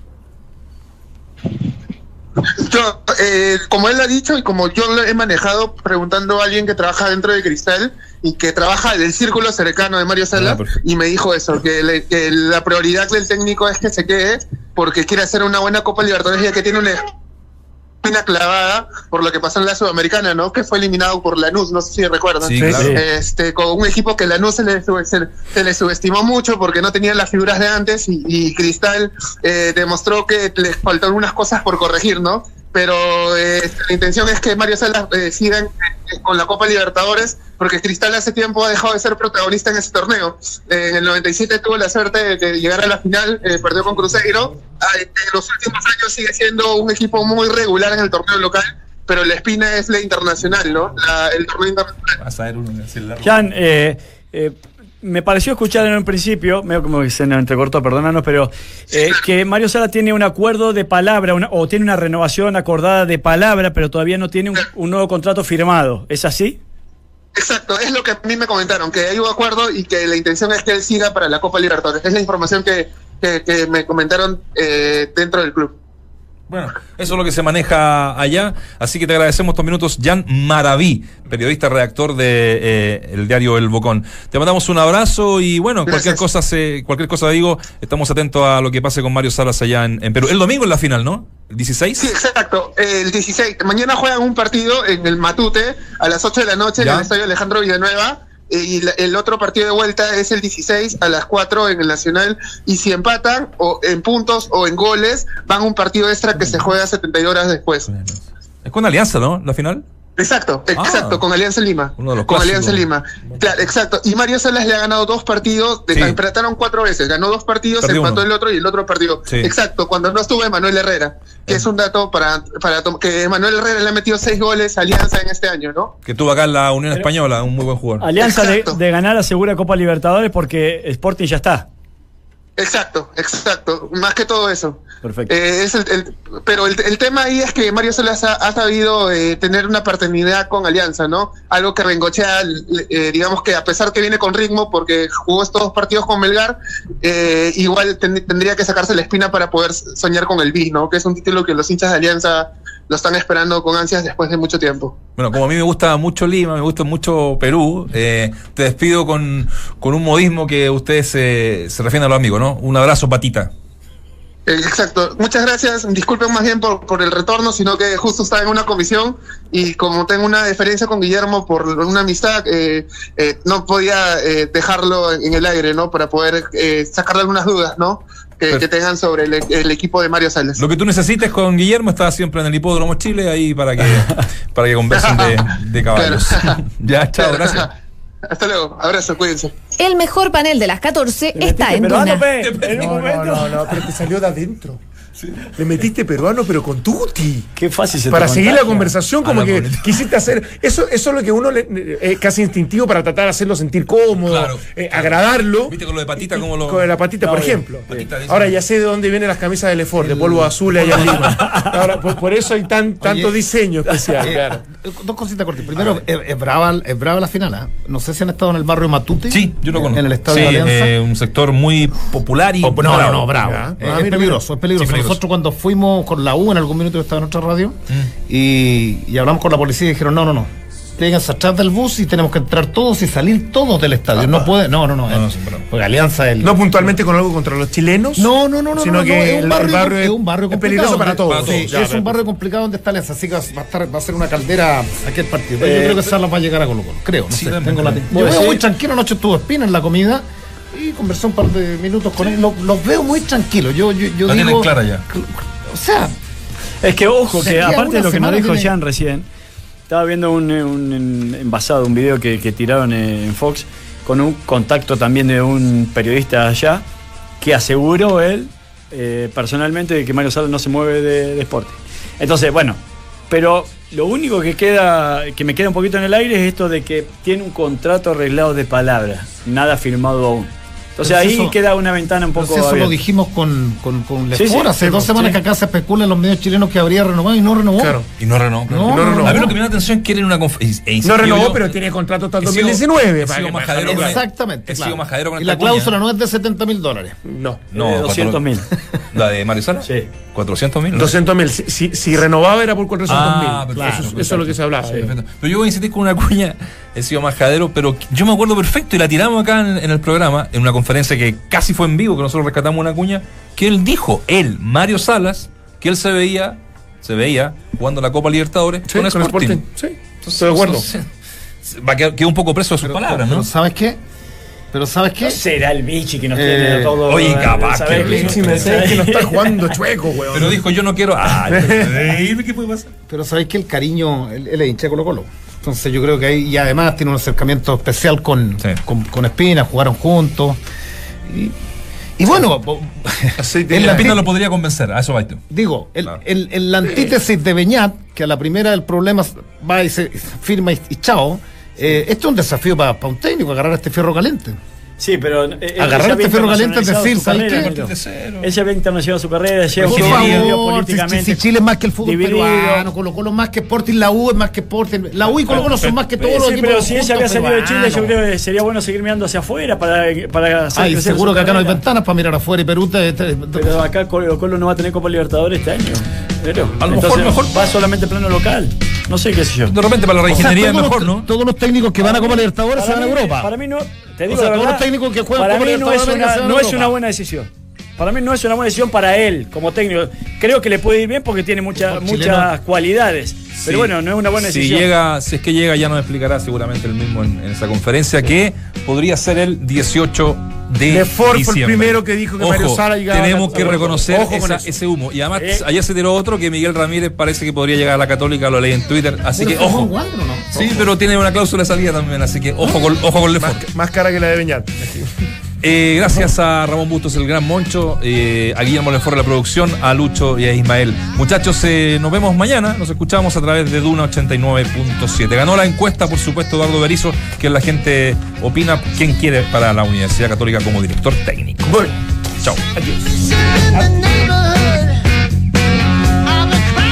Q: Yo, eh, como él ha dicho y como yo lo he manejado preguntando a alguien que trabaja dentro de Cristal y que trabaja del círculo cercano de Mario Sala, y me dijo eso, que, le- que la prioridad del técnico es que se quede porque quiere hacer una buena Copa Libertadores ya que tiene una espina clavada por lo que pasó en la Sudamericana, ¿no? Que fue eliminado por Lanús, no sé si recuerdan.
A: Sí, claro. Sí.
Q: Este, con un equipo que Lanús se le, sub- se, se le subestimó mucho porque no tenía las figuras de antes y, y Cristal eh, demostró que les faltan algunas cosas por corregir, ¿no? Pero eh, la intención es que Mario Salas eh, siga en- en- con la Copa Libertadores porque Cristal hace tiempo ha dejado de ser protagonista en ese torneo. Eh, en el 97 tuvo la suerte de que llegara a la final, eh, perdió con Cruzeiro. Ah, En los últimos años sigue siendo un equipo muy regular en el torneo local, pero la espina es la internacional, ¿no? La- el torneo internacional.
A: Vas a ver uno
E: Jan, eh, eh, me pareció escuchar en un principio, medio como que se nos entrecortó, perdónanos, pero eh, que Mario Sala tiene un acuerdo de palabra o tiene una renovación acordada de palabra, pero todavía no tiene un, nuevo contrato firmado. ¿Es así?
Q: Exacto, es lo que a mí me comentaron, que hay un acuerdo y que la intención es que él siga para la Copa Libertadores. Es la información que, que, que me comentaron eh, dentro del club.
A: Bueno, eso es lo que se maneja allá. Así que te agradecemos estos minutos, Jan Maraví, periodista redactor de eh, el diario El Bocón. Te mandamos un abrazo y bueno, cualquier cosa se, cualquier cosa digo, estamos atentos a lo que pase con Mario Salas allá en, en Perú. El domingo en la final, ¿no? ¿El 16?
Q: Sí, exacto. El 16. Mañana juegan un partido en el Matute a las 8 de la noche en
A: Ya.
Q: el estadio Alejandro Villanueva. Y la- el otro partido de vuelta es el 16 a las 4 en el Nacional. Y si empatan, o en puntos o en goles, van un partido extra que se juega 72 horas después.
A: Es con Alianza, ¿no? La final.
Q: Exacto, exacto, con Alianza Lima.
A: Uno de los
Q: con
A: clásicos.
Q: Alianza Lima. Claro, exacto. Y Mario Salas le ha ganado dos partidos,
A: Sí.
Q: empataron cuatro veces, ganó dos partidos,
A: Perdió
Q: empató
A: uno.
Q: el otro y el otro partido.
A: Sí.
Q: Exacto, cuando no estuvo Emanuel Herrera, que es un dato para, para que Emanuel Herrera le ha metido seis goles a Alianza en este año, ¿no?
A: Que tuvo acá en la Unión Española, un muy buen jugador.
E: Alianza de, de ganar asegura Copa Libertadores porque Sporting ya está.
Q: Exacto, exacto. Más que todo eso.
E: Perfecto.
Q: Eh, es el- el- pero el, el tema ahí es que Mario Salas ha, ha sabido eh, tener una paternidad con Alianza, ¿no? Algo que Rengochea, eh, digamos que a pesar que viene con ritmo, porque jugó estos dos partidos con Melgar, eh, igual ten- tendría que sacarse la espina para poder soñar con el BIS, ¿no? Que es un título que los hinchas de Alianza lo están esperando con ansias después de mucho tiempo.
A: Bueno, como a mí me gusta mucho Lima, me gusta mucho Perú, eh, te despido con, con un modismo que ustedes se, se refieren a los amigos, ¿no? Un abrazo, patita.
Q: Eh, Exacto. Muchas gracias. Disculpen más bien por, por el retorno, sino que justo estaba en una comisión y como tengo una diferencia con Guillermo por una amistad, eh, eh, no podía eh, dejarlo en el aire, ¿no? Para poder eh, sacarle algunas dudas, ¿no? Que, que tengan sobre el, el equipo de Mario Salas.
A: Lo que tú necesites con Guillermo está siempre en el Hipódromo Chile, ahí para que, [laughs] para que conversen de, de caballos. [laughs] ya, chao, gracias. [laughs]
Q: Hasta luego. Abrazo, cuídense.
P: El mejor panel de las 14 está en
B: peruano,
P: Duna.
B: pe. No, no, no, no, pero te salió de adentro. Le metiste peruano, pero con tutti.
E: Qué fácil se
B: Para
E: te
B: seguir la conversación, como que
E: política.
B: quisiste hacer. Eso, eso es lo que uno le, es casi instintivo para tratar de hacerlo sentir cómodo,
A: Claro.
B: eh, agradarlo.
A: ¿Viste con lo de patita como lo.?
B: Con la patita,
A: No,
B: por
A: bien.
B: ejemplo.
A: Patita.
B: Ahora ya sé de dónde vienen las camisas de Lefort, de polvo azul allá en Lima. Ahora, por, por eso hay tan, tanto diseño especial.
D: Eh,
B: claro.
D: Dos cositas cortas. Primero, es, es brava, es brava la final. ¿ah? No sé si han estado en el barrio Matute.
A: Sí, yo lo conozco.
D: En el estadio
A: Sí,
D: de Alianza.
A: eh, un sector muy popular y.
D: Oh, no, no, no, bravo. Eh,
A: Ah,
D: es
A: mira,
D: peligroso,
A: mira.
D: es peligroso. Nosotros cuando fuimos con la U, en algún minuto yo estaba en otra radio,
A: Mm.
D: y, y hablamos con la policía y dijeron, no, no, no. Ténganse atrás del bus y tenemos que entrar todos y salir todos del estadio. No puede, no, no, no. eh, porque Alianza el,
B: No puntualmente con algo contra los chilenos.
D: No, no, no, no,
B: Sino
D: no,
B: que
D: no, es un barrio,
B: el barrio
D: es un barrio
B: es
D: complicado.
B: peligroso para todos.
D: Sí,
B: Ya,
D: es un barrio complicado donde está Alianza, así que va a, estar, va a ser una caldera aquel partido. Pero
E: Eh,
D: yo creo que Salas va a llegar a Colo Colo, creo. No
E: sí,
D: sé, tengo la-. Yo veo muy tranquilo, anoche estuvo Espina en la comida y conversé un par de minutos con él. Lo- Los veo muy tranquilos. Yo, yo, yo
A: La
D: digo,
A: tienen clara ya.
D: O sea,
E: Es que ojo, que aparte de lo que nos dijo
D: tiene-
E: Jan recién, estaba viendo un, un- un envasado, un video que, que tiraron en Fox con un contacto también de un periodista allá que aseguró él eh, personalmente de que Mario Salas no se mueve de, de Sporting. Entonces, bueno, pero lo único que queda, que me queda un poquito en el aire es esto de que tiene un contrato arreglado de palabra, nada firmado aún. Entonces
D: Pero
E: ahí
D: eso-
E: queda una ventana un poco.
D: si eso lo dijimos con, con, con
E: Sí,
D: Lefort
E: sí,
D: hace
E: sí,
D: dos semanas
E: sí.
D: que acá se especula en los medios chilenos que habría renovado y no renovó.
B: Claro.
A: Y no renovó. claro.
D: No, no renovó.
A: A mí lo que me da atención es que era una conferencia.
B: No renovó, pero tiene contrato hasta el 2019.
A: He
B: para
A: sido
B: que-
A: majadero con-
D: Exactamente.
A: He sido
D: claro.
A: majadero con
D: Y la cláusula no es de 70 mil dólares.
B: No.
A: No,
E: Eh, 200 mil. [laughs]
A: ¿La de Mario Sala?
E: Sí.
A: 400 mil.
B: 200 mil. Si, si- si renovaba era por 400 mil.
A: Ah, perfecto,
B: eso, eso es lo que se hablaba.
A: Perfecto. Pero yo voy a insistir con una cuña, he sido majadero, pero yo me acuerdo perfecto y la tiramos acá en, en el programa, en una conferencia que casi fue en vivo, que nosotros rescatamos una cuña, que él dijo, él, Mario Salas, que él se veía, se veía jugando la Copa Libertadores
B: Sí,
A: con
B: con
A: Sporting.
B: Sporting. Sí, estoy de acuerdo.
A: Entonces, [laughs] Va a quedar, quedó un poco preso de sus palabras,
D: Pero
A: ¿no?
D: ¿sabes qué? Pero ¿sabes qué?
E: ¿No será el bichi que nos
D: Eh,
E: tiene a todos?
A: oye, capaz
E: ¿sabes
A: que-
E: qué?
B: Si me sé que no está jugando chueco, weón.
A: Pero dijo, yo no quiero... Ah, [laughs] ¿qué puede pasar?
D: Pero sabéis que el cariño, él, él es hincha de Colo Colo. Entonces yo creo que ahí, y además tiene un acercamiento especial con, con, con Espina, jugaron juntos. Y, y bueno, [laughs]
A: El
D: en la
A: Espina lo podría convencer, a eso va tú.
D: digo, el, el- el- la antítesis de Beñat, que a la primera del problema va y se firma y, y chao, eh, esto es un desafío para un técnico, agarrar este fierro caliente.
E: Sí, pero. eh, había
D: este ferro caliente decir, ¿sabes qué?
E: Él ya había internacionalizado su carrera,
D: Por
E: un equilibrio
D: si-
E: políticamente.
D: si, Chile es más que el fútbol
E: dividido.
D: peruano, Colo Colo más que Sporting, la U es más que Sporting, la U y Colo Colo son más que todos
E: Sí,
D: los equipos
E: pero si se había salido de Chile, yo creo que sería bueno seguir mirando hacia afuera para, para
D: Ay, seguro que acá no hay ventanas para mirar afuera y Perú
E: Pero acá Colo Colo no va a tener Copa Libertadores este año. Pero,
A: A lo
E: entonces,
A: mejor- mejor-
E: va solamente plano local. No sé qué sé yo.
A: De repente para la
D: O sea,
A: reingeniería es mejor,
D: los-
A: ¿no?
D: Todos los técnicos que van a Copa Libertadores se van a Europa.
E: Para mí no, te digo
D: O sea,
E: la
D: todos
E: verdad,
D: los técnicos que juegan Copa
E: mí no es,
D: Libertadores
E: una, no es una buena decisión. Para mí no es una buena decisión para él como técnico. Creo que le puede ir bien porque tiene mucha- muchas cualidades.
A: Sí.
E: Pero bueno, no es una buena
A: si
E: decisión.
A: Llega, si es que llega, ya nos explicará seguramente el mismo en, en esa conferencia, que podría ser el 18 de
B: Lefort fue el primero que dijo que
A: Ojo,
B: Mario Sala llegaba
A: Tenemos
B: a-
A: que reconocer esa- ese humo. Y además,
E: Eh.
A: ayer se tiró otro que Miguel Ramírez parece que podría llegar a la Católica, lo leí en Twitter. Así
D: Pero
A: que, ojo.
D: Juan Wander, ¿o no?
A: Sí, pero tiene una cláusula de salida también, así que ojo con, ojo con Lefort.
B: Más, más cara que la de Beñat.
A: Eh, gracias a Ramón Bustos, el gran Moncho, eh, a Guillermo Lenfor la producción, a Lucho y a Ismael. Muchachos, eh, nos vemos mañana, nos escuchamos a través de Duna 89.7. Ganó la encuesta, por supuesto, Eduardo Berizo, que la gente opina quién quiere para la Universidad Católica como director técnico.
B: Voy.
A: Chao.
B: Adiós.